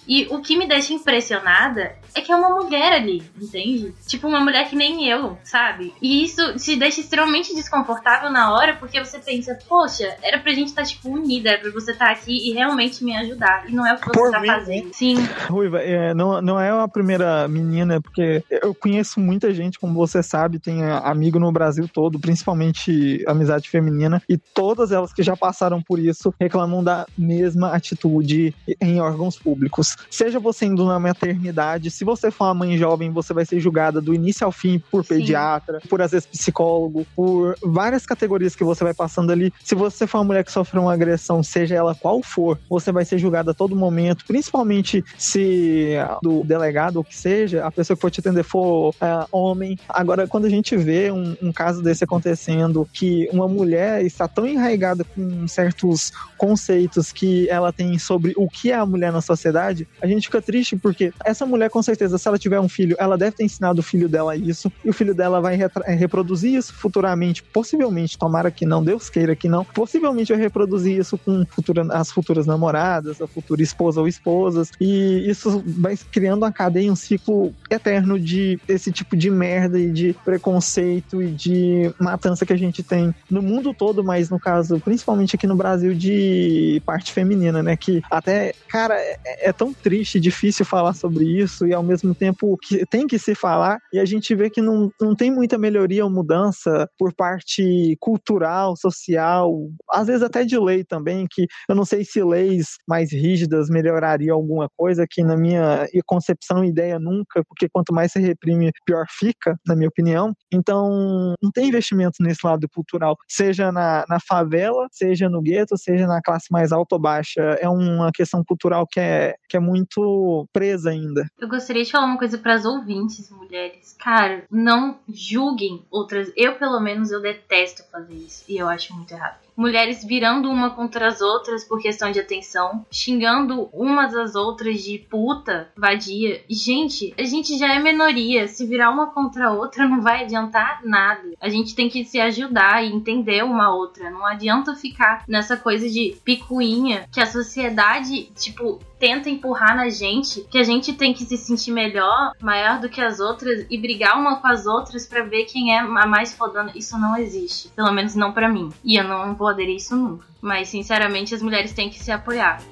E o que me deixa impressionada é que é uma mulher ali, entende? Tipo, uma mulher que nem eu, sabe? E isso te deixa extremamente desconfortável na hora, porque você pensa, poxa, era pra gente estar, tipo, unida, era pra você estar aqui e realmente me ajudar. E não é o que você Por tá mim, fazendo. Sim. Ruiva, é, não, não é a primeira menina, porque eu conheço muita gente, como você sabe, tem amigo no Brasil todo, principalmente amizade feminina, e todas elas que já passaram por isso reclamam da mesma atitude em órgãos públicos. Seja você indo na maternidade, se você for uma mãe jovem, você vai ser julgada do início ao fim por Sim. pediatra, por às vezes psicólogo, por várias categorias que você vai passando ali. Se você for uma mulher que sofreu uma agressão, seja ela qual for, você vai ser julgada a todo momento, principalmente se do delegado ou que seja, a pessoa que for te atender for é, homem. Agora, quando a gente vê um, um caso desse acontecendo, que uma mulher está tão enraizada com certos conceitos que ela tem sobre o que é a mulher na sociedade, a gente fica triste porque essa mulher, com certeza, se ela tiver um filho, ela deve ter ensinado o filho dela isso, e o filho dela vai eh, reproduzir isso futuramente, possivelmente, tomara que não, Deus queira que não, possivelmente vai reproduzir isso com futura- as futuras namoradas, a futura esposa ou esposas, e isso vai criando uma cadeia, um ciclo eterno de esse tipo de merda e de preconceito e de matança que a gente tem no mundo todo, mas no caso, principalmente aqui no Brasil, de parte feminina, né? Que até, cara, é, é tão triste, difícil falar sobre isso e ao mesmo tempo que tem que se falar e a gente vê que não, não tem muita melhoria ou mudança por parte cultural, social, às vezes até de lei também, que eu não sei se leis mais rígidas melhorariam alguma coisa, que na minha concepção e ideia nunca, porque quanto mais se reprime, pior fica, na minha opinião. Então, não tem investimento nesse lado cultural, seja na, na favela, seja no gueto, seja na classe mais alta ou baixa. É uma questão cultural que é, que é muito presa ainda. Eu gostaria de falar uma coisa para as ouvintes, mulheres. Cara, não julguem outras. Eu, pelo menos, eu detesto fazer isso. E eu acho muito errado. Mulheres virando uma contra as outras por questão de atenção, xingando umas às outras de puta, vadia. Gente, a gente já é minoria. Se virar uma contra a outra, não vai adiantar nada. A gente tem que se ajudar e entender uma outra. Não adianta ficar nessa coisa de picuinha que a sociedade, tipo, tenta empurrar na gente que a gente tem que se sentir melhor, maior do que as outras e brigar uma com as outras pra ver quem é a mais fodona. Isso não existe, pelo menos não pra mim. E eu não vou aderir a isso nunca. Mas sinceramente as mulheres têm que se apoiar.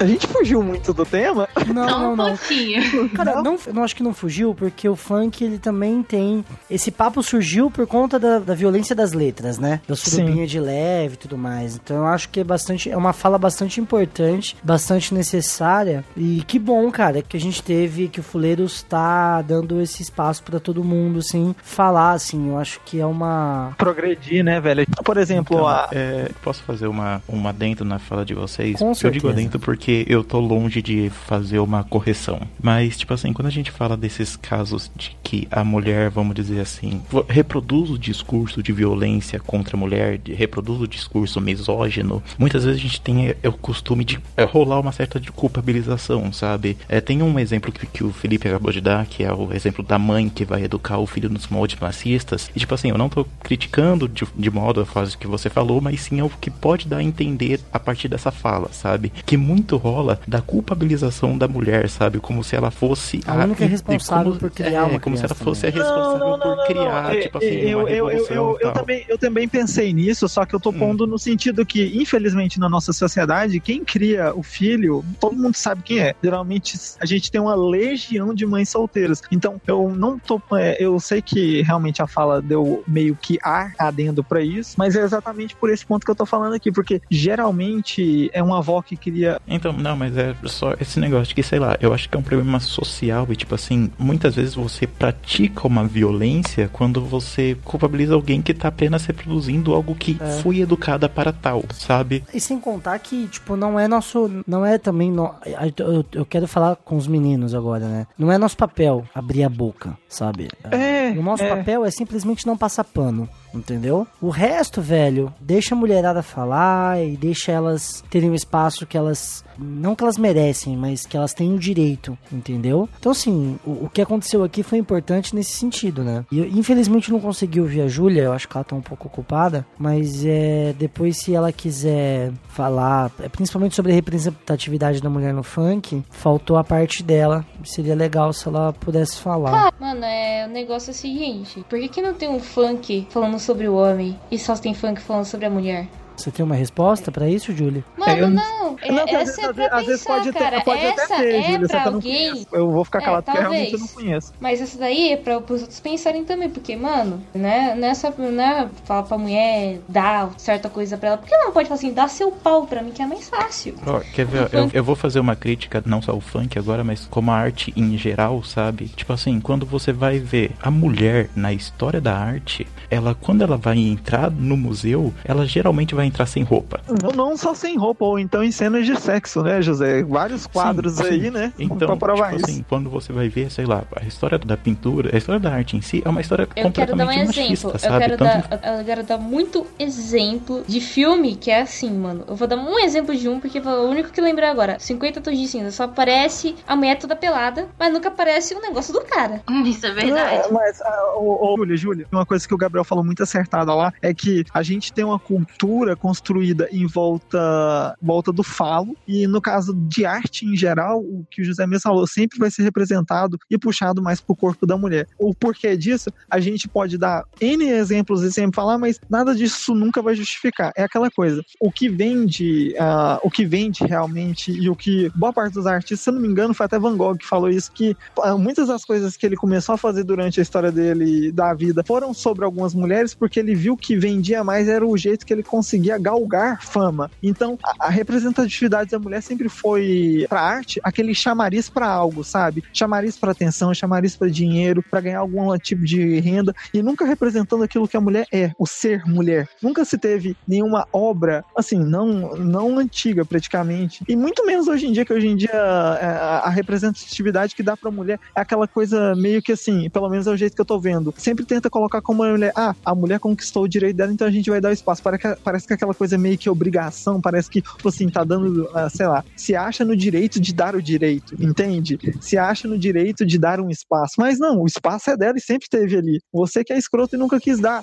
A gente fugiu muito do tema. Não, Só não, um não. pouquinho. Cara, não, não acho que não fugiu, porque o funk ele também tem. Esse papo surgiu por conta da, da violência das letras, né? Da surubinha de leve e tudo mais. Então eu acho que é bastante. É uma fala bastante importante, bastante necessária. E que bom, cara, que a gente teve, que o Fuleiros tá dando esse espaço pra todo mundo, assim, falar, assim. Eu acho que é uma. Progredir, né, velho? Por exemplo, Então, a. é, posso fazer uma, um adendo na fala de vocês? Com eu digo certeza. adendo porque eu tô longe de fazer uma correção. Mas, tipo assim, quando a gente fala desses casos de que a mulher, vamos dizer assim, reproduz o discurso de violência contra a mulher, de- reproduz o discurso misógino, muitas vezes a gente tem é, o costume de é, rolar uma certa de culpabilização, sabe? É, tem um exemplo que, que o Felipe acabou de dar, que é o exemplo da mãe que vai educar o filho nos moldes racistas. E, tipo assim, eu não tô criticando de, de modo a frase que você falou, mas sim é o que pode dar a entender a partir dessa fala, sabe? Que muito rola da culpabilização da mulher, sabe? Como se ela fosse A única e- responsável como- por criar é, uma como se ela criança fosse a responsável por criar, tipo assim, eu, uma eu, eu, eu, também, eu também pensei nisso, só que eu tô pondo no sentido que, infelizmente, na nossa sociedade, quem cria o filho, todo mundo sabe quem é. Geralmente, a gente tem uma legião de mães solteiras. Então, eu não tô. é, eu sei que realmente a fala deu meio que ar adendo pra isso, mas é exatamente por esse ponto que eu tô falando aqui, porque geralmente é uma avó que cria. Então, não, mas é só esse negócio que, sei lá, eu acho que é um problema social e, tipo assim, muitas vezes você pratica uma violência quando você culpabiliza alguém que tá apenas reproduzindo algo que É. foi educada para tal, sabe? E sem contar que, tipo, não é nosso. Não é também. No, eu, eu quero falar com os meninos agora, né? Não é nosso papel abrir a boca, sabe? É, O nosso é. papel é simplesmente não passar pano. Entendeu? O resto, velho, deixa a mulherada falar e deixa elas terem um espaço que elas. Não que elas merecem, mas que elas têm o direito, entendeu? Então, assim, o, o que aconteceu aqui foi importante nesse sentido, né? E infelizmente, não consegui ouvir a Júlia, eu acho que ela tá um pouco ocupada, mas é. Depois, se ela quiser falar, é, principalmente sobre a representatividade da mulher no funk, faltou a parte dela. Seria legal se ela pudesse falar. Mano, é, o negócio é o seguinte: por que, que não tem um funk falando sobre o homem e só tem funk falando sobre a mulher? Você tem uma resposta pra isso, Júlia? Mano, É, eu- não. É, Não, às essa vezes- é às pra vezes- às vezes pensar, pode ter- cara. pode até essa ter, é Júlia, pra eu não alguém. Eu vou ficar É, calado porque realmente eu talvez. não conheço. Mas essa daí é pra os outros pensarem também, porque, mano, né, não é só não é falar pra mulher dar certa coisa pra ela. Por que ela não pode falar assim, dá seu pau pra mim, que é mais fácil? Ó, quer ver? Eu, eu vou fazer uma crítica, não só ao funk agora, mas como a arte em geral, sabe? Tipo assim, quando você vai ver a mulher na história da arte, ela, quando ela vai entrar no museu, ela geralmente vai entrar sem roupa. Ou não só sem roupa, ou então em cenas de sexo, né, José? Vários quadros Sim, aí, sim. né? Então, pra provar tipo isso. assim, quando você vai ver, sei lá, a história da pintura, a história da arte em si é uma história Eu quero dar completamente um machista, exemplo. Eu sabe? quero, Tanto dar, eu quero dar muito exemplo de filme que é assim, mano. Eu vou dar um exemplo de um, porque foi o único que lembrei agora. 50 tons de cinza. Só aparece a mulher toda pelada, mas nunca aparece o negócio do cara. Isso é verdade. Não, mas, ah, ô, ô, Júlia, Júlia, uma coisa que o Gabriel falou muito acertada lá é que a gente tem uma cultura construída em volta, volta do falo, e no caso de arte em geral, o que o José mesmo falou, sempre vai ser representado e puxado mais pro corpo da mulher. O porquê disso, a gente pode dar N exemplos e sempre falar, mas nada disso nunca vai justificar. É aquela coisa. O que vende, ah, o que vende realmente e o que boa parte dos artistas, se eu não me engano, foi até Van Gogh que falou isso, que ah, muitas das coisas que ele começou a fazer durante a história dele da vida foram sobre algumas mulheres porque ele viu que vendia mais era o jeito que ele conseguia galgar fama. Então, a, a representatividade da mulher sempre foi pra arte aquele chamariz pra algo, sabe? Chamariz pra atenção, chamariz pra dinheiro, pra ganhar algum tipo de renda e nunca representando aquilo que a mulher é, o ser mulher. Nunca se teve nenhuma obra assim, não não antiga praticamente, e muito menos hoje em dia que hoje em dia é, a a representatividade que dá pra mulher é aquela coisa meio que assim, pelo menos é o jeito que eu tô vendo. Sempre tenta colocar como a mulher, ah, a mulher conquistou o direito dela, então a gente vai dar o espaço. Parece que, parece que aquela coisa meio que obrigação, parece que, tipo assim, tá dando, ah, sei lá, se acha no direito de dar o direito, entende? Se acha no direito de dar um espaço. Mas não, o espaço é dela e sempre teve ali. Você que é escroto e nunca quis dar.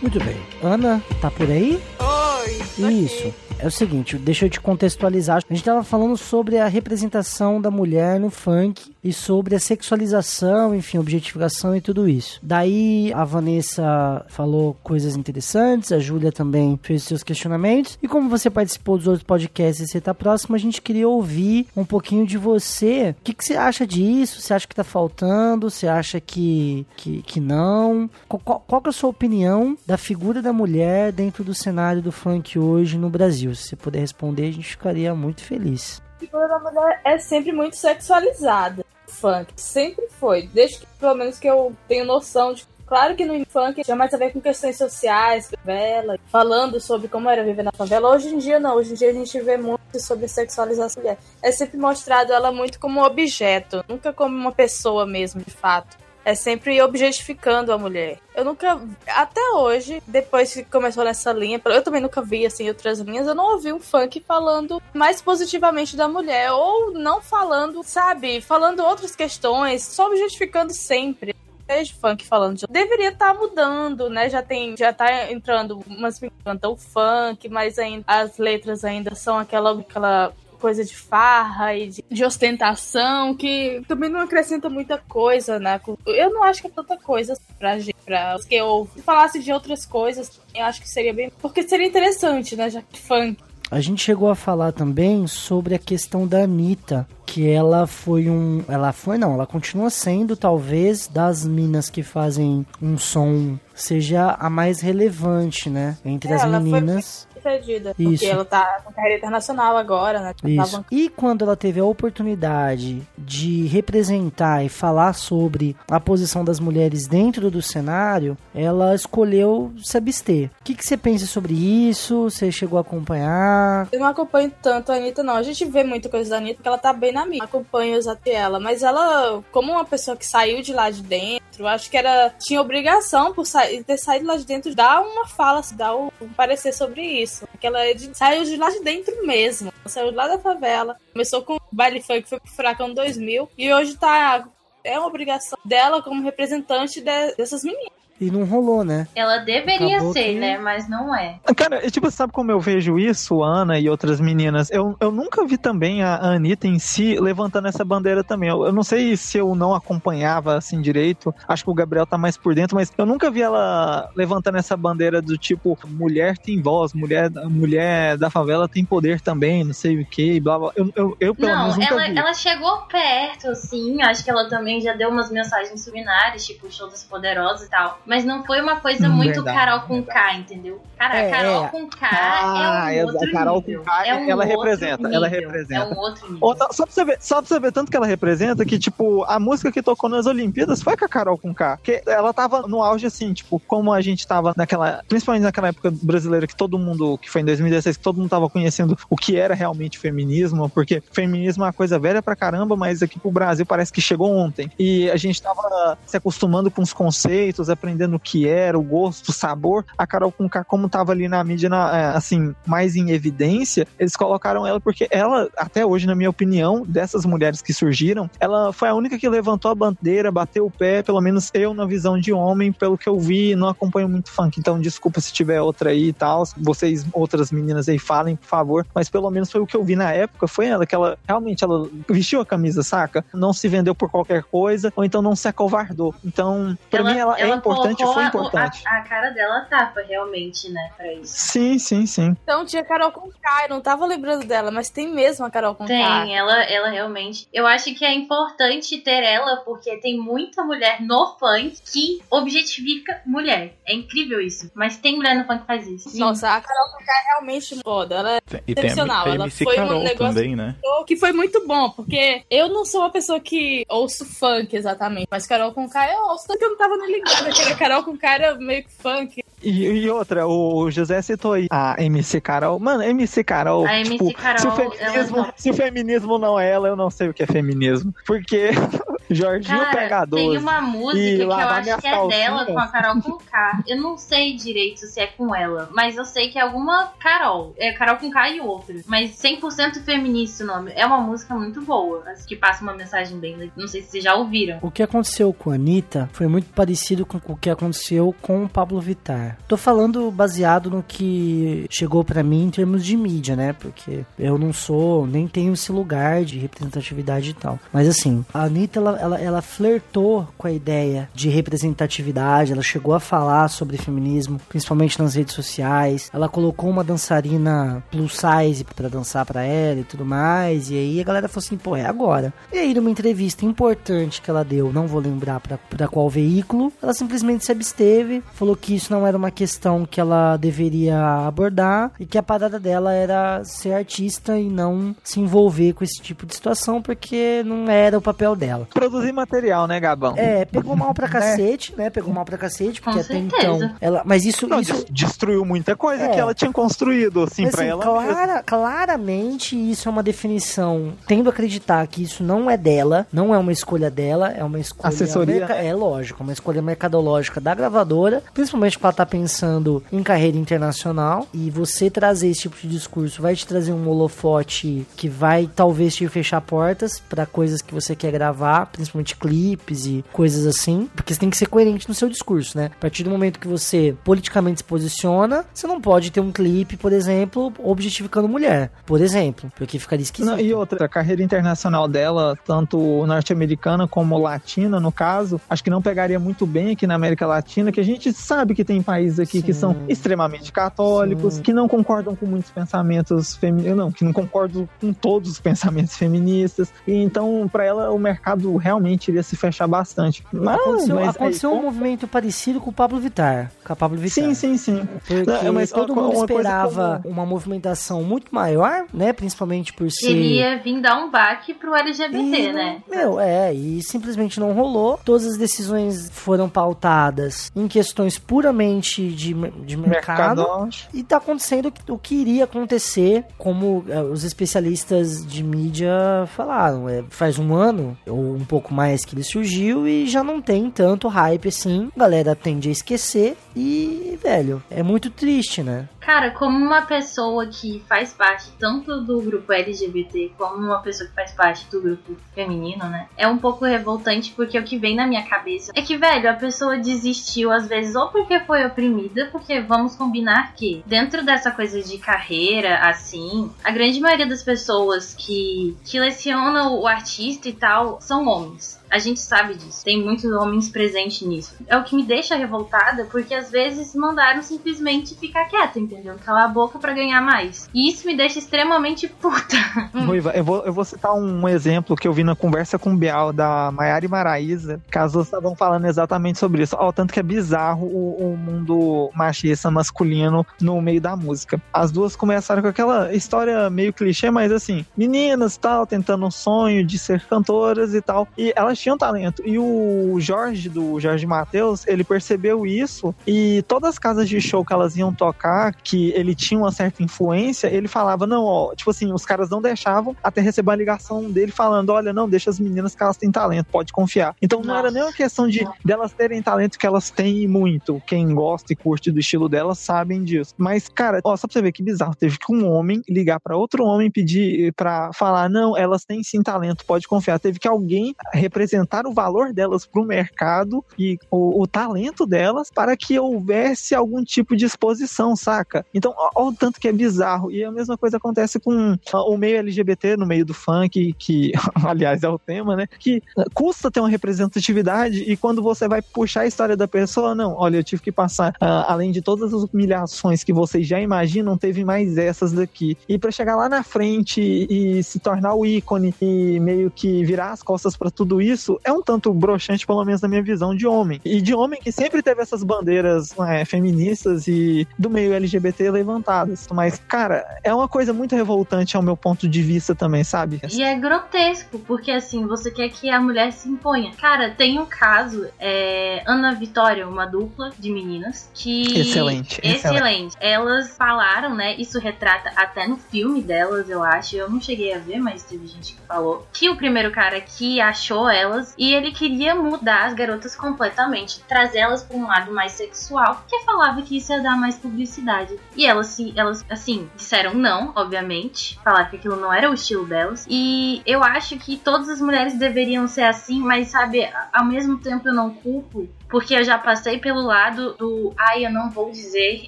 Muito bem. Ana, tá por aí? Oi, Isso. É o seguinte, deixa eu te contextualizar. A gente tava falando sobre a representação da mulher no funk e sobre a sexualização, enfim, objetificação e tudo isso. Daí a Vanessa falou coisas interessantes, a Júlia também fez seus questionamentos. E como você participou dos outros podcasts e você tá próximo, a gente queria ouvir um pouquinho de você. O que, que você acha disso? Você acha que tá faltando? Você acha que, que, que não? Qual, qual, qual é a sua opinião da figura da mulher dentro do cenário do funk hoje no Brasil? Se puder responder, a gente ficaria muito feliz. A figura da mulher é sempre muito sexualizada. Funk sempre foi, desde que pelo menos que eu tenho noção de Claro que no funk tinha mais a ver com questões sociais, favela, falando sobre como era viver na favela. Hoje em dia não, hoje em dia a gente vê muito sobre sexualização. É sempre mostrado ela muito como objeto, nunca como uma pessoa mesmo, de fato. É sempre objetificando a mulher. Eu nunca, até hoje, depois que começou nessa linha, eu também nunca vi assim outras linhas, eu não ouvi um funk falando mais positivamente da mulher ou não falando, sabe, falando outras questões, só objetificando sempre vejo funk falando de... deveria estar tá mudando, né? Já tem, já tá entrando umas cantam funk, mas ainda as letras ainda são aquela aquela coisa de farra e de, de, ostentação, que também não acrescenta muita coisa, né? Eu não acho que é tanta coisa pra gente, pra os que eu falasse de outras coisas, eu acho que seria bem. Porque seria interessante, né? Já que funk. A gente chegou a falar também sobre a questão da Anitta, que ela foi um. Ela foi, não, ela continua sendo, talvez, das minas que fazem um som, seja a mais relevante, né? Entre É, as meninas. Perdida, Isso. porque ela tá com carreira internacional agora, né? Isso. Tava- E quando ela teve a oportunidade de representar e falar sobre a posição das mulheres dentro do cenário, ela escolheu se abster. O que, que você pensa sobre isso? Você chegou a acompanhar? Eu não acompanho tanto a Anitta, não. A gente vê muita coisa da Anitta porque ela tá bem na mídia. Acompanho exato ela. Mas ela, como uma pessoa que saiu de lá de dentro, acho que era. Tinha obrigação por sa ter saído lá de dentro, dar uma fala, dar um parecer sobre isso. Porque ela é de- saiu de lá de dentro mesmo. Ela saiu lá da favela. Começou com baile funk, foi pro Furacão 2000. E hoje tá. É uma obrigação dela como representante de- dessas meninas. E não rolou, né? Ela deveria Acabou ser, que- né? Mas não é. Cara, tipo, sabe como eu vejo isso, Ana e outras meninas? Eu, eu nunca vi também a Anitta em si levantando essa bandeira também. Eu, eu não sei se eu não acompanhava assim direito, acho que o Gabriel tá mais por dentro, mas eu nunca vi ela levantando essa bandeira do tipo, mulher tem voz, mulher, mulher da favela tem poder também, não sei o que, blá blá. Eu, eu, eu pelo não, menos nunca ela, vi. ela chegou perto, assim. Acho que ela também já deu umas mensagens subliminares, tipo show das poderosas e tal. Mas não foi uma coisa muito verdade, Carol com K, entendeu? Cara, É, Carol é. com K Ah, é é, um outro a Carol nível. com K, é um ela representa, nível. ela representa. É um outro nível. Outra- só, pra você ver, só pra você ver tanto que ela representa que, tipo, a música que tocou nas Olimpíadas foi com a Carol com K. Que ela tava no auge, assim, tipo, como a gente tava naquela. Principalmente naquela época brasileira que todo mundo, que foi em 2016, que todo mundo tava conhecendo o que era realmente feminismo, porque feminismo é uma coisa velha pra caramba, mas aqui pro Brasil parece que chegou ontem. E a gente tava se acostumando com os conceitos, aprendendo o que era, o gosto, o sabor. A Carol com K, como tava ali na mídia, na- é, assim, mais em evidência, eles colocaram ela porque ela, até hoje, na minha opinião, dessas mulheres que surgiram, ela foi a única que levantou a bandeira, bateu o pé, pelo menos eu, na visão de homem, pelo que eu vi, não acompanho muito funk. Então, desculpa se tiver outra aí e tal. Vocês, outras meninas aí, falem, por favor. Mas pelo menos foi o que eu vi na época, foi ela, que ela realmente ela vestiu a camisa, saca? Não se vendeu por qualquer coisa, ou então não se acovardou. Então, pra mim, ela, é importante e colocou foi a- importante. A, a cara dela tapa, realmente, né, pra isso. Sim, sim, sim. Então tinha Carol com K, eu não tava lembrando dela, mas tem mesmo a Carol com K. Tem, ela, ela realmente. Eu acho que é importante ter ela, porque tem muita mulher no funk que objetifica mulher. É incrível isso. Mas tem mulher no funk que faz isso. Sim. Nossa, a Carol com K é realmente foda. Ela é E tem a excepcional. a Ela MC foi Carol um negócio também, né? que foi muito bom, porque eu não sou uma pessoa que ouço funk exatamente, mas Carol com K eu ouço, tanto que eu não tava nem ligada que Carol com K era meio que funk. E, e outra, o José citou aí a MC Carol. Mano, MC Carol. A MC tipo, Carol, se, o é feminismo, top. se o feminismo não é ela, eu não sei o que é feminismo. Porque Jorginho Cara, pega 12. tem uma música que eu acho que é dela com a Carol com K. Eu não sei direito se é com ela, mas eu sei que é alguma Carol. É Carol com K e outra. Mas 100% feminista o nome. É uma música muito boa, que passa uma mensagem bem. Não sei se vocês já ouviram. O que aconteceu com a Anitta foi muito parecido com o que aconteceu com o Pablo Vittar. Mulher. Tô falando baseado no que chegou pra mim em termos de mídia, né? Porque eu não sou, nem tenho esse lugar de representatividade e tal. Mas assim, a Anitta, ela, ela, ela flertou com a ideia de representatividade, ela chegou a falar sobre feminismo, principalmente nas redes sociais. Ela colocou uma dançarina plus size pra dançar pra ela e tudo mais. E aí a galera falou assim, pô, é agora. E aí, numa entrevista importante que ela deu, não vou lembrar pra qual veículo, ela simplesmente se absteve, falou que isso não era uma questão que ela deveria abordar e que a parada dela era ser artista e não se envolver com esse tipo de situação porque não era o papel dela. Produzir material, né, Gabão? É, pegou mal pra cacete, né? Pegou mal pra cacete, porque Com até certeza. então. Ela, mas isso. Não, isso des- destruiu muita coisa É. que ela tinha construído, assim, Mas, pra assim, ela. clara- claramente isso é uma definição. Tendo a acreditar que isso não é dela, não é uma escolha dela, é uma escolha. Assessoria, merca- né? É lógico, uma escolha mercadológica da gravadora, principalmente porque ela tá pensando em carreira internacional. E você trazer esse tipo de discurso vai te trazer um holofote que vai talvez te fechar portas pra coisas que você quer gravar, principalmente clipes e coisas assim. Porque você tem que ser coerente no seu discurso, né? A partir do momento que você politicamente se posiciona, você não pode ter um clipe, por exemplo, objetificando mulher, por exemplo, porque ficaria esquisito. Não, e outra, a carreira internacional dela, tanto norte-americana como latina, no caso, acho que não pegaria muito bem aqui na América Latina, que a gente sabe que tem países aqui que Sim. são extremamente católicos, Sim. que não concordam com muitos pensamentos femininos, não, que não concordam com todos os pensamentos feministas. E então, pra ela, o mercado realmente iria se fechar bastante. Mas, Aconteceu, mas aconteceu aí, um movimento parecido com o Pablo Vittar. Com a Pablo Vittar. Sim, sim, sim. Porque Não, mas todo mundo esperava como- uma movimentação muito maior, né? Principalmente por ser. Ele ia vir dar um baque pro LGBT, E, né? Meu, é, e simplesmente não rolou. Todas as decisões foram pautadas em questões puramente de, de mercado. E tá acontecendo o que- iria acontecer, como eh, os especialistas de mídia falaram. É, faz um ano, ou um pouco mais que ele surgiu, e já não tem tanto hype assim. A galera tende a esquecer. E, velho, é muito triste, né? Cara, como uma pessoa que faz parte tanto do grupo LGBT como uma pessoa que faz parte do grupo feminino, né? É um pouco revoltante porque o que vem na minha cabeça é que, velho, a pessoa desistiu às vezes ou porque foi oprimida, porque vamos combinar que dentro dessa coisa de carreira, assim, a grande maioria das pessoas que, que lecionam o artista e tal são homens. A gente sabe disso. Tem muitos homens presentes nisso. É o que me deixa revoltada, porque às vezes mandaram simplesmente ficar quieta, entendeu? Calar a boca pra ganhar mais. E isso me deixa extremamente puta. Ruiva, eu vou, eu vou citar um exemplo que eu vi na conversa com o Bial da Maiara e Maraíza, que as duas estavam falando exatamente sobre isso. Ó, o tanto que é bizarro o, o mundo machista masculino no meio da música. As duas começaram com aquela história meio clichê, mas assim, meninas tal, tentando um sonho de ser cantoras e tal. E elas tinham talento. E o Jorge, do Jorge Matheus, ele percebeu isso e todas as casas de show que elas iam tocar, que ele tinha uma certa influência, ele falava, não, ó, tipo assim, os caras não deixavam até receber a ligação dele falando, olha, não, deixa as meninas que elas têm talento, pode confiar. Então não era Nossa. nem uma questão de delas terem talento que elas têm muito. Quem gosta e curte do estilo delas sabem disso. Mas, cara, ó, só pra você ver que bizarro, teve que um homem ligar pra outro homem pedir pra falar, não, elas têm sim talento, pode confiar. Teve que alguém representar o valor delas pro mercado e o, o talento delas para que houvesse algum tipo de exposição, saca? Então, ó o tanto que é bizarro. E a mesma coisa acontece com o meio LGBT no meio do funk, que, aliás, é o tema, né? Que eh, custa ter uma representatividade e quando você vai puxar a história da pessoa, não, olha, eu tive que passar, ah, além de todas as humilhações que vocês já imaginam, teve mais essas daqui. E para chegar lá na frente e se tornar o ícone e meio que virar as costas para tudo isso, é um tanto broxante, pelo menos na minha visão, de homem. E de homem que sempre teve essas bandeiras é, feministas e do meio LGBT levantadas. Mas, cara, é uma coisa muito revoltante ao meu ponto de vista também, sabe? E é grotesco, porque assim, você quer que a mulher se imponha. Cara, tem um caso, é, Ana Vitória, uma dupla de meninas, que. Excelente, Excelente. Elas falaram, né? Isso retrata até no filme delas, eu acho. Eu não cheguei a ver, mas teve gente que falou. Que o primeiro cara que achou elas e ele queria mudar as garotas completamente, trazê-las para um lado mais sexual, porque falava que isso ia dar mais publicidade. E elas se, elas assim, disseram não, obviamente, falaram que aquilo não era o estilo delas. E eu acho que todas as mulheres deveriam ser assim, mas sabe, ao mesmo tempo eu não culpo Porque eu já passei pelo lado do, ai, eu não vou dizer,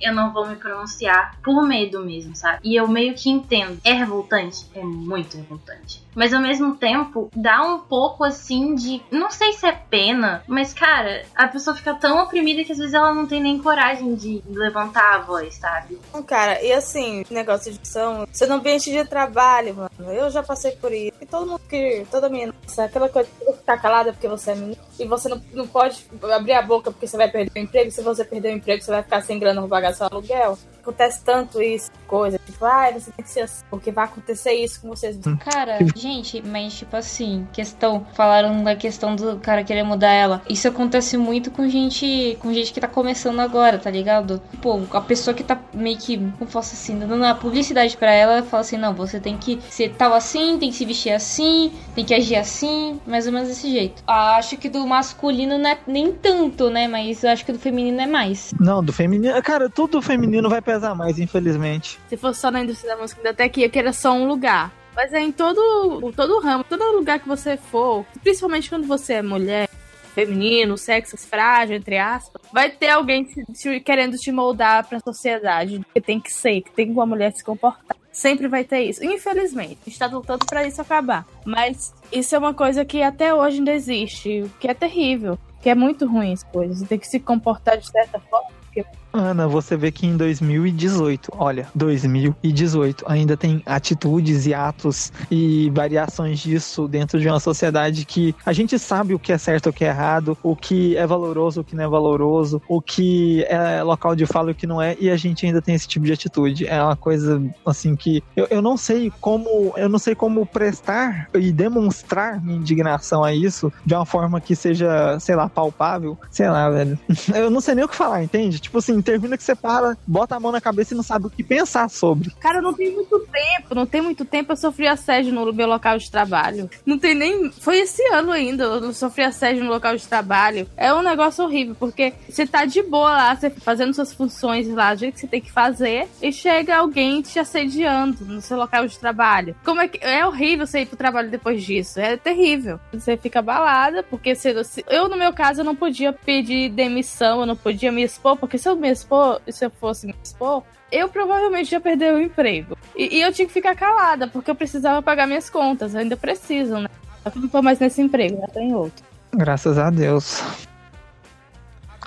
eu não vou me pronunciar, por medo mesmo, sabe? E eu meio que entendo. É revoltante? É muito revoltante. Mas ao mesmo tempo, dá um pouco assim de. Não sei se é pena, mas cara, a pessoa fica tão oprimida que às vezes ela não tem nem coragem de levantar a voz, sabe? Cara, e assim, negócio de edição, você no ambiente de trabalho, mano, eu já passei por isso. E todo mundo que, toda menina, aquela coisa ficar calada porque você é menina, e você não, não pode abrir a boca porque você vai perder o emprego, se você perder o emprego, você vai ficar sem grana pra pagar seu aluguel. Acontece tanto isso, coisa, tipo, ai, você tem que ser assim, porque vai acontecer isso com vocês. Cara, gente, mas tipo assim, questão, falaram da questão do cara querer mudar ela. Isso acontece muito com gente, com gente que tá começando agora, tá ligado? Pô, a pessoa que tá meio que, como posso assim, dando a publicidade pra ela, fala assim, não, você tem que ser tal assim, tem que se vestir assim, tem que agir assim, mais ou menos desse jeito. Ah, acho que do masculino não é nem tanto, né? Mas eu acho que do feminino é mais. Não, do feminino. Cara, tudo feminino vai pesar mais, infelizmente. Se fosse só na indústria da música, até que ia querer só um lugar. Mas é em todo, todo ramo, todo lugar que você for, principalmente quando você é mulher, feminino, sexo frágil, entre aspas, vai ter alguém te- te- querendo te moldar pra sociedade. Que tem que ser, que tem que uma mulher se comportar. Sempre vai ter isso. Infelizmente, a gente tá lutando pra isso acabar. Mas isso é uma coisa que até hoje ainda existe, que é terrível. Que é muito ruim as coisas. Tem que se comportar de certa forma. Porque Ana, você vê que em 2018, olha, 2018, ainda tem atitudes e atos e variações disso dentro de uma sociedade que a gente sabe o que é certo o que é errado, o que é valoroso, o que não é valoroso, o que é local de fala e o que não é, e a gente ainda tem esse tipo de atitude. É uma coisa assim que eu, eu não sei como eu não sei como prestar e demonstrar minha indignação a isso de uma forma que seja, sei lá, palpável, sei lá, velho. Eu não sei nem o que falar, entende? Tipo assim, termina que você para, bota a mão na cabeça e não sabe o que pensar sobre. Cara, não tem muito tempo, não tem muito tempo eu sofri assédio no meu local de trabalho. Não tem nem. Foi esse ano ainda, eu sofri assédio no local de trabalho. É um negócio horrível, porque você tá de boa lá, você fazendo suas funções lá, do jeito que você tem que fazer, e chega alguém te assediando no seu local de trabalho. Como é que. É horrível você ir pro trabalho depois disso. É terrível. Você fica abalada, porque se- eu, no meu caso, eu não podia pedir demissão, eu não podia me expor, porque se eu me expor, se eu fosse me expor, eu provavelmente ia perder o emprego. E, e eu tinha que ficar calada, porque eu precisava pagar minhas contas. Eu ainda preciso, né? Eu não tô mais nesse emprego, já tem outro. Graças a Deus.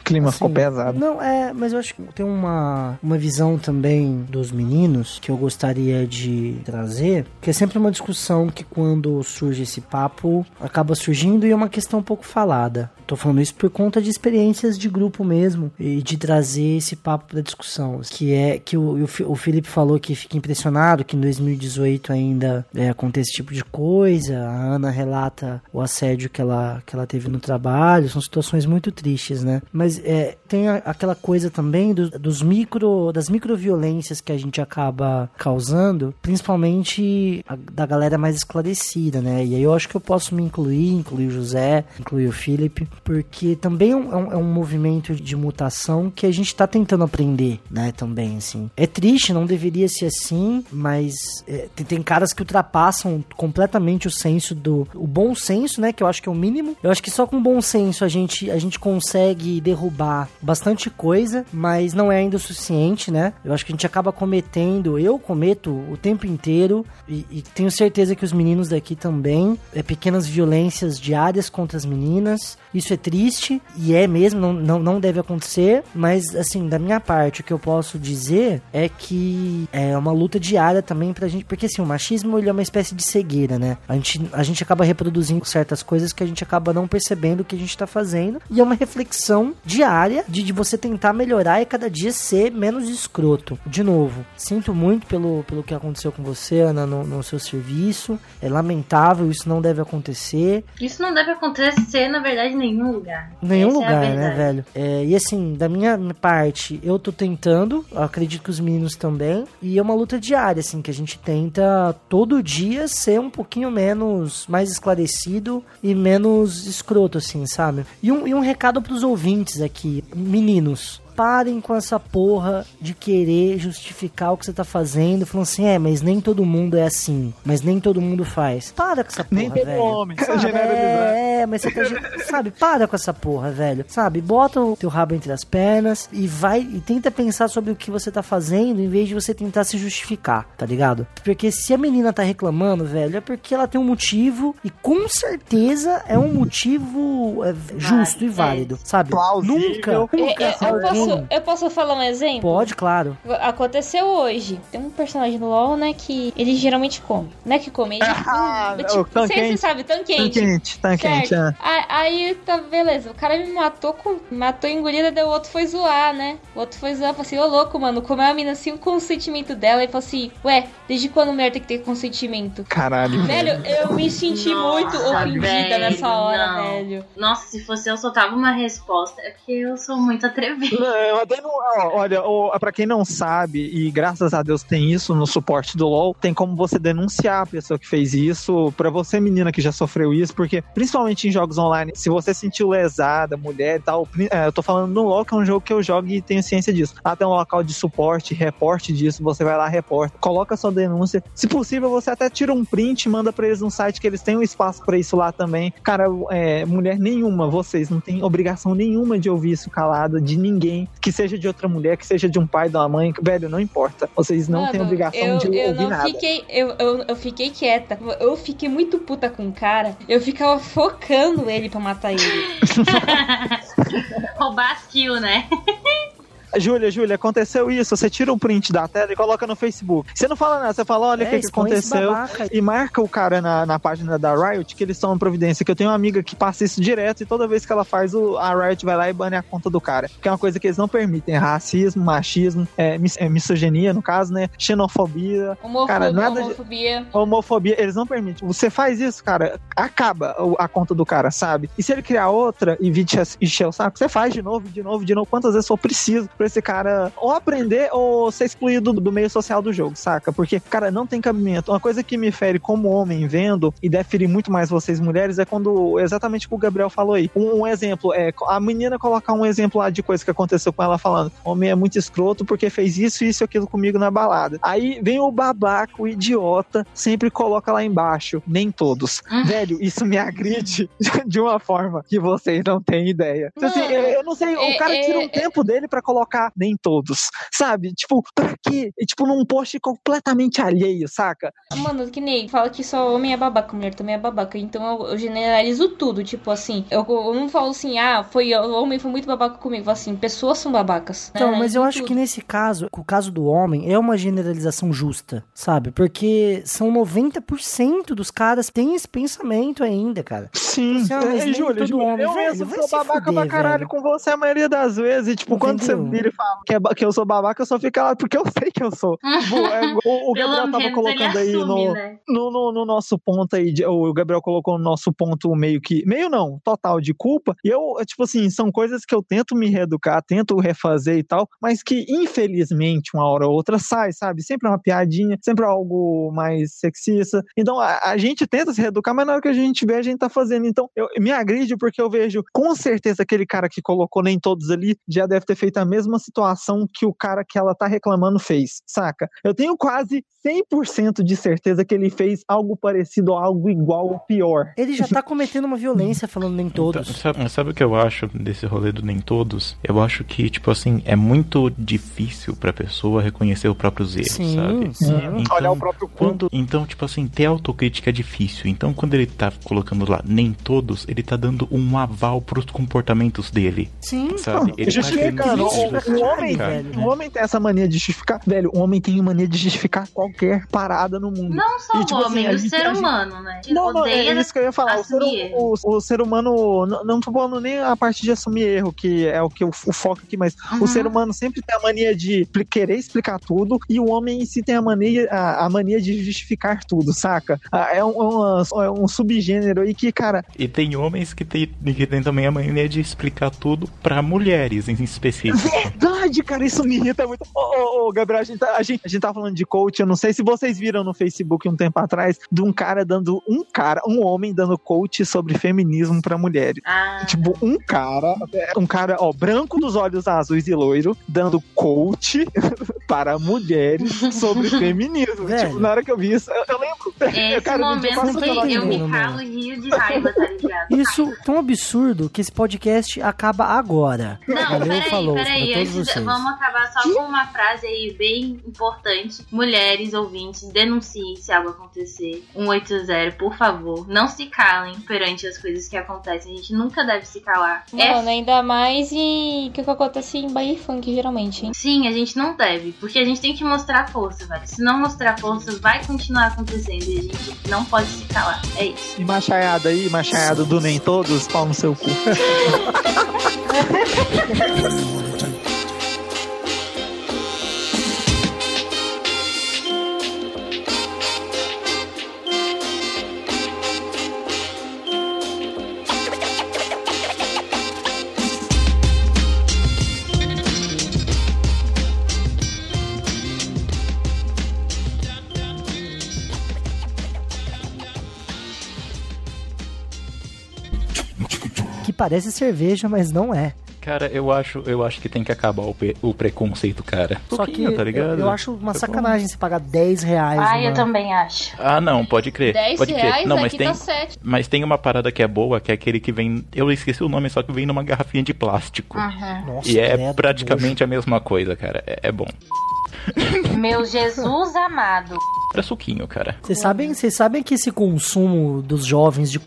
Clima ficou Assim, pesado. Não, é, mas eu acho que tem uma, uma visão também dos meninos que eu gostaria de trazer, que é sempre uma discussão que quando surge esse papo acaba surgindo e é uma questão um pouco falada. Tô falando isso por conta de experiências de grupo mesmo e de trazer esse papo pra discussão, que é que o, o Felipe falou que fica impressionado que em 2018 ainda é, acontece esse tipo de coisa. A Ana relata o assédio que ela, que ela teve no trabalho, são situações muito tristes, né? Mas é, tem a- aquela coisa também do- dos micro, das microviolências que a gente acaba causando, principalmente a- da galera mais esclarecida, né? E aí eu acho que eu posso me incluir, incluir o José, incluir o Felipe, porque também é um, é um- é movimento de mutação que a gente tá tentando aprender, né? Também, assim. É triste, não deveria ser assim, mas é, tem, tem caras que ultrapassam completamente o senso do. O bom senso, né? Que eu acho que é o mínimo. Eu acho que só com bom senso a gente, a gente consegue derrubar bastante coisa, mas não é ainda o suficiente, né? Eu acho que a gente acaba cometendo, eu cometo o tempo inteiro, e, e tenho certeza que os meninos daqui também, é pequenas violências diárias contra as meninas. Isso é triste, e é mesmo, não, não, não deve acontecer, mas assim, da minha parte, o que eu posso dizer é que é uma luta diária também pra gente, porque assim, o machismo ele é uma espécie de cegueira, né? A gente, a gente acaba reproduzindo certas coisas que a gente acaba não percebendo o que a gente tá fazendo, e é uma reflexão diária de, de você tentar melhorar e cada dia ser menos escroto. De novo, sinto muito pelo, pelo que aconteceu com você, Ana, no, no seu serviço, é lamentável, isso não deve acontecer, Isso não deve acontecer, na verdade, nenhum lugar. Nenhum Essa é lugar, né, verdade. velho? É, e assim, da minha parte, eu tô tentando, acredito que os meninos também, e é uma luta diária, assim, que a gente tenta todo dia ser um pouquinho menos, mais esclarecido e menos escroto, assim, sabe? E um, e um recado pros ouvintes aqui, meninos. Parem com essa porra de querer justificar o que você tá fazendo, falando assim, é, mas nem todo mundo é assim, mas nem todo mundo faz. Para com essa porra, Nem todo velho. homem. Sabe? Generalizar. É, É, mas você tá, sabe, para com essa porra, velho. Sabe, bota o teu rabo entre as pernas e vai e tenta pensar sobre o que você tá fazendo em vez de você tentar se justificar, tá ligado? Porque se a menina tá reclamando, velho, é porque ela tem um motivo e com certeza é um motivo é, justo e válido, sabe? Nunca, Eu, nunca eu- eu alguém- posso, eu posso falar um exemplo? Pode, claro. Aconteceu hoje. Tem um personagem no LoL, né, que ele geralmente come. Não é que come, ele... Ah, Hum, o tipo, tão não sei se você quente. sabe, tão Tão quente. quente, tão quente, é. Aí, tá, beleza. O cara me matou com. Matou engolida, daí o outro foi zoar, né? O outro foi zoar, falou assim, ô louco, mano, comeu a mina sem o consentimento dela e falou assim, ué, desde quando mulher tem que ter consentimento? Caralho. Velho, eu me senti muito Nossa, ofendida velho, nessa hora, não. velho. Nossa, se fosse eu soltava uma resposta, é porque eu sou muito atrevida. Até não- olha, ó, pra quem não sabe, e graças a Deus tem isso no suporte do LoL, tem como você denunciar a pessoa que fez isso, pra você menina que já sofreu isso, porque principalmente em jogos online, se você sentiu lesada, mulher e tal, é, eu tô falando no LoL, que é um jogo que eu jogo e tenho ciência disso. Lá tem um local de suporte, reporte disso, você vai lá, reporta, coloca sua denúncia. Se possível, você até tira um print manda pra eles no site que eles têm um espaço pra isso lá também. Cara, é, mulher nenhuma, vocês não têm obrigação nenhuma de ouvir isso calada de ninguém, que seja de outra mulher, que seja de um pai, de uma mãe, velho, não importa. Vocês não Mano, têm obrigação eu, de eu ouvir não nada. Fiquei, eu, eu, eu fiquei quieta. Eu fiquei muito puta com o cara. Eu ficava focando ele pra matar ele. Roubar as kills, né? Júlia, Júlia, aconteceu isso. Você tira um print da tela e coloca no Facebook. Você não fala nada, você fala, olha o É, que, que aconteceu. E marca o cara na, na página da Riot que eles estão em providência. Que eu tenho uma amiga que passa isso direto e toda vez que ela faz, o, a Riot vai lá e bane a conta do cara. Que é uma coisa que eles não permitem. Racismo, machismo, é, mis- é, misoginia, no caso, né? Xenofobia. Homofobia, Cara, nada de- homofobia. Homofobia, eles não permitem. Você faz isso, cara, acaba a conta do cara, sabe? E se ele criar outra e vir te encher o saco, você faz de novo, de novo, de novo, quantas vezes for preciso pra esse cara ou aprender ou ser excluído do, meio social do jogo, saca? Porque, cara, não tem cabimento. Uma coisa que me fere como homem vendo, e deve ferir muito mais vocês mulheres, é quando, exatamente o que o Gabriel falou aí. Um, um exemplo, é a menina colocar um exemplo lá de coisa que aconteceu com ela falando: homem é muito escroto porque fez isso, isso e aquilo comigo na balada. Aí vem o babaca, o idiota, sempre coloca lá embaixo, nem todos. Velho, isso me agride de uma forma que vocês não têm ideia. Então, assim, eu, eu não sei, é- o cara tira é- um tempo dele pra colocar nem todos, sabe? Tipo, pra quê? E, tipo, num post completamente alheio, saca? Mano, que nem fala que só homem é babaca, mulher também é babaca. Então eu, eu generalizo tudo. Tipo assim, eu, eu não falo assim, ah, foi o homem foi muito babaca comigo. Eu falo assim, pessoas são babacas. Então, né? mas eu acho tudo. que nesse caso, o caso do homem é uma generalização justa, sabe? Porque são 90% dos caras têm esse pensamento ainda, cara. Sim, Assim, ah, mas é, todo Júlia, homem, eu velho, mesmo sou babaca fuder, pra caralho velho. com você a maioria das vezes. E, tipo, quando você Entendeu? Vira e fala que, é que eu sou babaca, eu só fico lá porque eu sei que eu sou. É, o, o Gabriel tava colocando ele aí assume, no, né? no, no, no nosso ponto aí, de- o Gabriel colocou no nosso ponto meio que, meio não, total de culpa, e eu, é, tipo assim, são coisas que eu tento me reeducar, tento refazer e tal, mas que infelizmente uma hora ou outra sai, sabe? Sempre é uma piadinha, sempre é algo mais sexista, então a, a gente tenta se reeducar, mas na hora que a gente vê, a gente tá fazendo, então eu, me agride porque eu vejo, com certeza aquele cara que colocou nem todos ali, já deve ter feito a mesma situação que o cara que ela tá reclamando fez, saca? Eu tenho quase 100% de certeza que ele fez algo parecido ou algo igual ou pior. Ele já tá cometendo uma violência falando nem todos. Então, sabe, sabe o que eu acho desse rolê do nem todos? Eu acho que, tipo assim, é muito difícil pra pessoa reconhecer os próprios erros, Sim, sabe? sim. Então, Olhar o próprio quando, então, tipo assim, ter autocrítica é difícil. Então, quando ele tá colocando lá nem todos, ele tá dando um aval pros comportamentos dele. Sim, Sabe? Ele tá Justificando. querendo O, o homem, velho, né? o homem tem essa mania de justificar. Velho, o homem tem mania de justificar qualquer parada no mundo. Não só E, o tipo assim, homem, a o ser gente- humano, né? Não, não, Odeia é isso que eu ia falar. O ser, o, o ser humano, não, não tô falando nem a parte de assumir erro, que é o que eu, o foco aqui, mas Uhum. o ser humano sempre tem a mania de querer explicar tudo e o homem em si tem a mania, a, a mania de justificar tudo, saca? É um, é uma- é um subgênero aí que, cara, E tem homens que tem, que tem também a mania de explicar tudo pra mulheres em específico. verdade, cara, isso me irrita muito. Ô, ô, ô, Gabriel, a gente, tá, a, gente, a gente tá falando de coach, eu não sei se vocês viram no Facebook um tempo atrás, de um cara dando, um cara, um homem dando coach sobre feminismo pra mulheres. Ah, Tipo, um cara, um cara, ó, branco dos olhos azuis e loiro, dando coach para mulheres sobre feminismo. Velho. Tipo, na hora que eu vi isso, eu, eu lembro, Esse Cara, me momento que pela eu me calo e rio de raiva, tá ligado? Isso tão absurdo que esse podcast acaba agora. Não, peraí, falou peraí. Todos vocês. vamos acabar só com uma frase aí bem importante. Mulheres ouvintes, denunciem se algo acontecer. 180, por favor. Não se calem perante as coisas que acontecem. A gente nunca deve se calar. É Mano, ainda mais e que o que acontece em baile funk, geralmente, hein? Sim, a gente não deve, porque a gente tem que mostrar força, velho. Se não mostrar força, vai continuar acontecendo e a gente não pode se calar. É isso. E machaiada aí, machaiada do Nem Todos, pau no seu cu. parece cerveja, mas não é. Cara, eu acho, eu acho que tem que acabar o, o preconceito, cara. Só que tá ligado? eu, eu acho uma Tá sacanagem se pagar 10 reais. Ai, numa- eu também acho. Ah, não, pode crer. 10 pode reais, crer. Não, mas aqui tem, tá 7. mas tem uma parada que é boa, que é aquele que vem. Eu esqueci o nome, só que vem numa garrafinha de plástico. Uhum. Nossa, E é credo, praticamente a mesma coisa, cara. É, é bom. Meu Jesus amado. Pra suquinho, cara. Vocês sabem, vocês sabem que esse consumo dos jovens de c...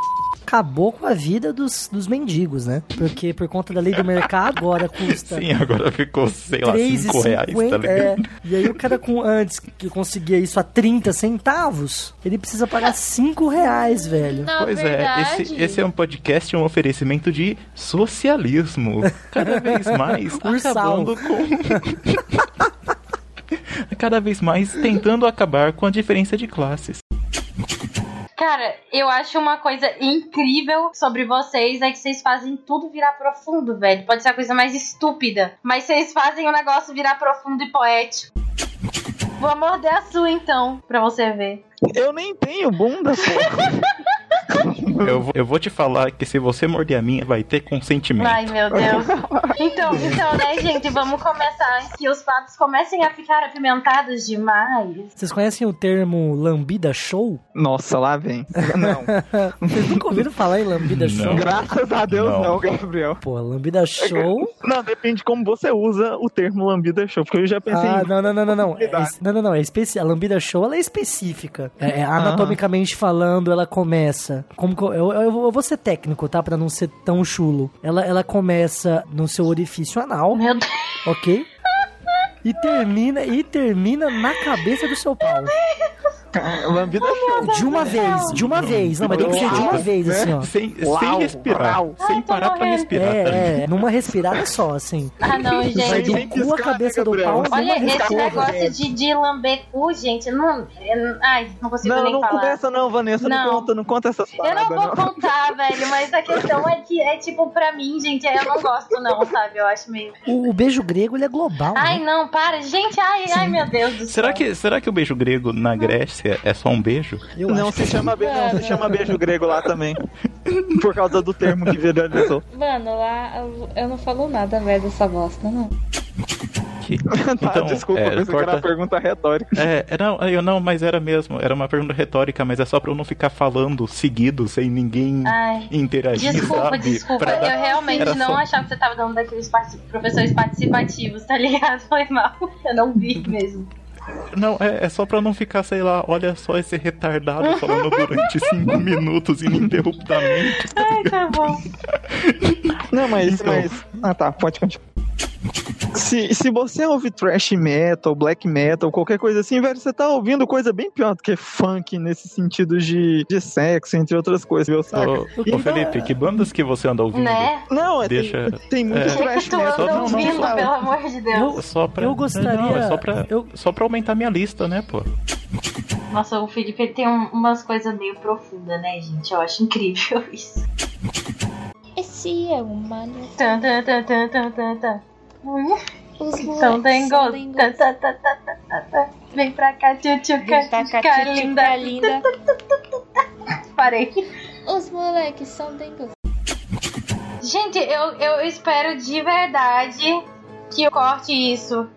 acabou com a vida dos, dos mendigos, né? Porque por conta da lei do mercado agora custa Sim, agora ficou, sei lá, 5 reais, tá 3,50, ligado? é. E aí o cara com antes que conseguia isso a 30 centavos, ele precisa pagar 5 reais, velho. Na Pois verdade, é, esse, esse é um podcast, um oferecimento de socialismo. Cada vez mais acabando com. Cada vez mais tentando acabar com a diferença de classes. Cara, eu acho uma coisa incrível sobre vocês é que vocês fazem tudo virar profundo, velho. Pode ser a coisa mais estúpida, mas vocês fazem o negócio virar profundo e poético. Vou morder a sua então, pra você ver. Eu nem tenho bunda. Eu, vou- eu vou te falar que se você morder a minha, vai ter consentimento. Ai, meu Deus. Então, então, né, gente, vamos começar que os fatos comecem a ficar apimentados demais. Vocês conhecem o termo lambida show? Nossa, lá vem. Não. Vocês nunca ouviram falar em lambida Não. show? Graças a Deus Não. não, Gabriel. Pô, lambida show. Não, depende de como você usa o termo lambida show. Porque eu já pensei Ah, em não, não, não, não, não. É, não, não, não. É especi... A lambida show ela é específica. É, é, anatomicamente falando, ela começa. Como que eu, eu, eu vou- ser técnico, tá? Pra não ser tão chulo. Ela, ela começa no seu orifício anal, Meu Deus. ok? E termina, e termina na cabeça do seu pau. Lambida show. De uma vez, de uma vez. Não, mas tem que ser de uma vez, assim, ó. Sem, sem respirar. uau. Sem parar pra respirar. tá ligado? É, é, numa respirada só, assim. Ah, não, Vai gente. do sem cu a cabeça do pau. Olha, esse respirada. negócio de, de lamber cu, gente, eu não. ai, não consigo Não, nem não falar. começa não, Vanessa. Não, Não. conta, não conta essas Eu não vou contar, velho, mas a questão é que é tipo, pra mim, gente, eu não gosto, não, sabe? Eu acho meio. O, o beijo grego, ele é global, Ai, né? não, para. Gente, ai, ai, meu Deus do céu. Será que, será que o beijo grego na Grécia é só um beijo? Eu Não, se chama, be... não, se chama beijo grego lá também. Por causa do termo que viralizou. Mano, lá eu- não falo nada, velho, dessa bosta, não. Tá, Então, desculpa, é, eu pensei que era corta- uma pergunta retórica. É, é, não, eu não, mas era mesmo. Era uma pergunta retórica, mas é só pra eu não ficar falando seguido, sem ninguém Ai. interagir, Desculpa, sabe? desculpa. Pra dar- Eu realmente Era não só- achava que você tava dando daqueles parti- professores participativos, tá ligado? Foi mal. Eu não vi mesmo. Não, é, é só pra não ficar, sei lá, olha só esse retardado falando durante cinco minutos ininterruptamente. Ai, tá bom. Não, mas, Então. mas. Ah tá, pode continuar. Se, se você ouve trash metal, black metal, qualquer coisa assim, velho, você tá ouvindo coisa bem pior do que funk nesse sentido de, de sexo, entre outras coisas, viu? Saca? Ô, ô, Felipe, que bandas que você anda ouvindo? Né? Não, é, Deixa- tem, tem muito é. O que, que trash tu metal. anda não, não, ouvindo, pelo amor de Deus? Eu, Só pra... eu gostaria. Não, é só pra, eu, só pra aumentar minha lista, né, pô? Nossa, o Felipe ele tem um- umas coisas meio profundas, né, gente? Eu acho incrível isso. Esse é o mano. Tan, tan, tan, tan, tan, tan, tan. Os tan, tan, tan. Vem pra cá, tchutchuca. Vem pra cá, linda. linda. Parei. Os moleques são dengos. Gente, eu, eu espero de verdade que eu corte isso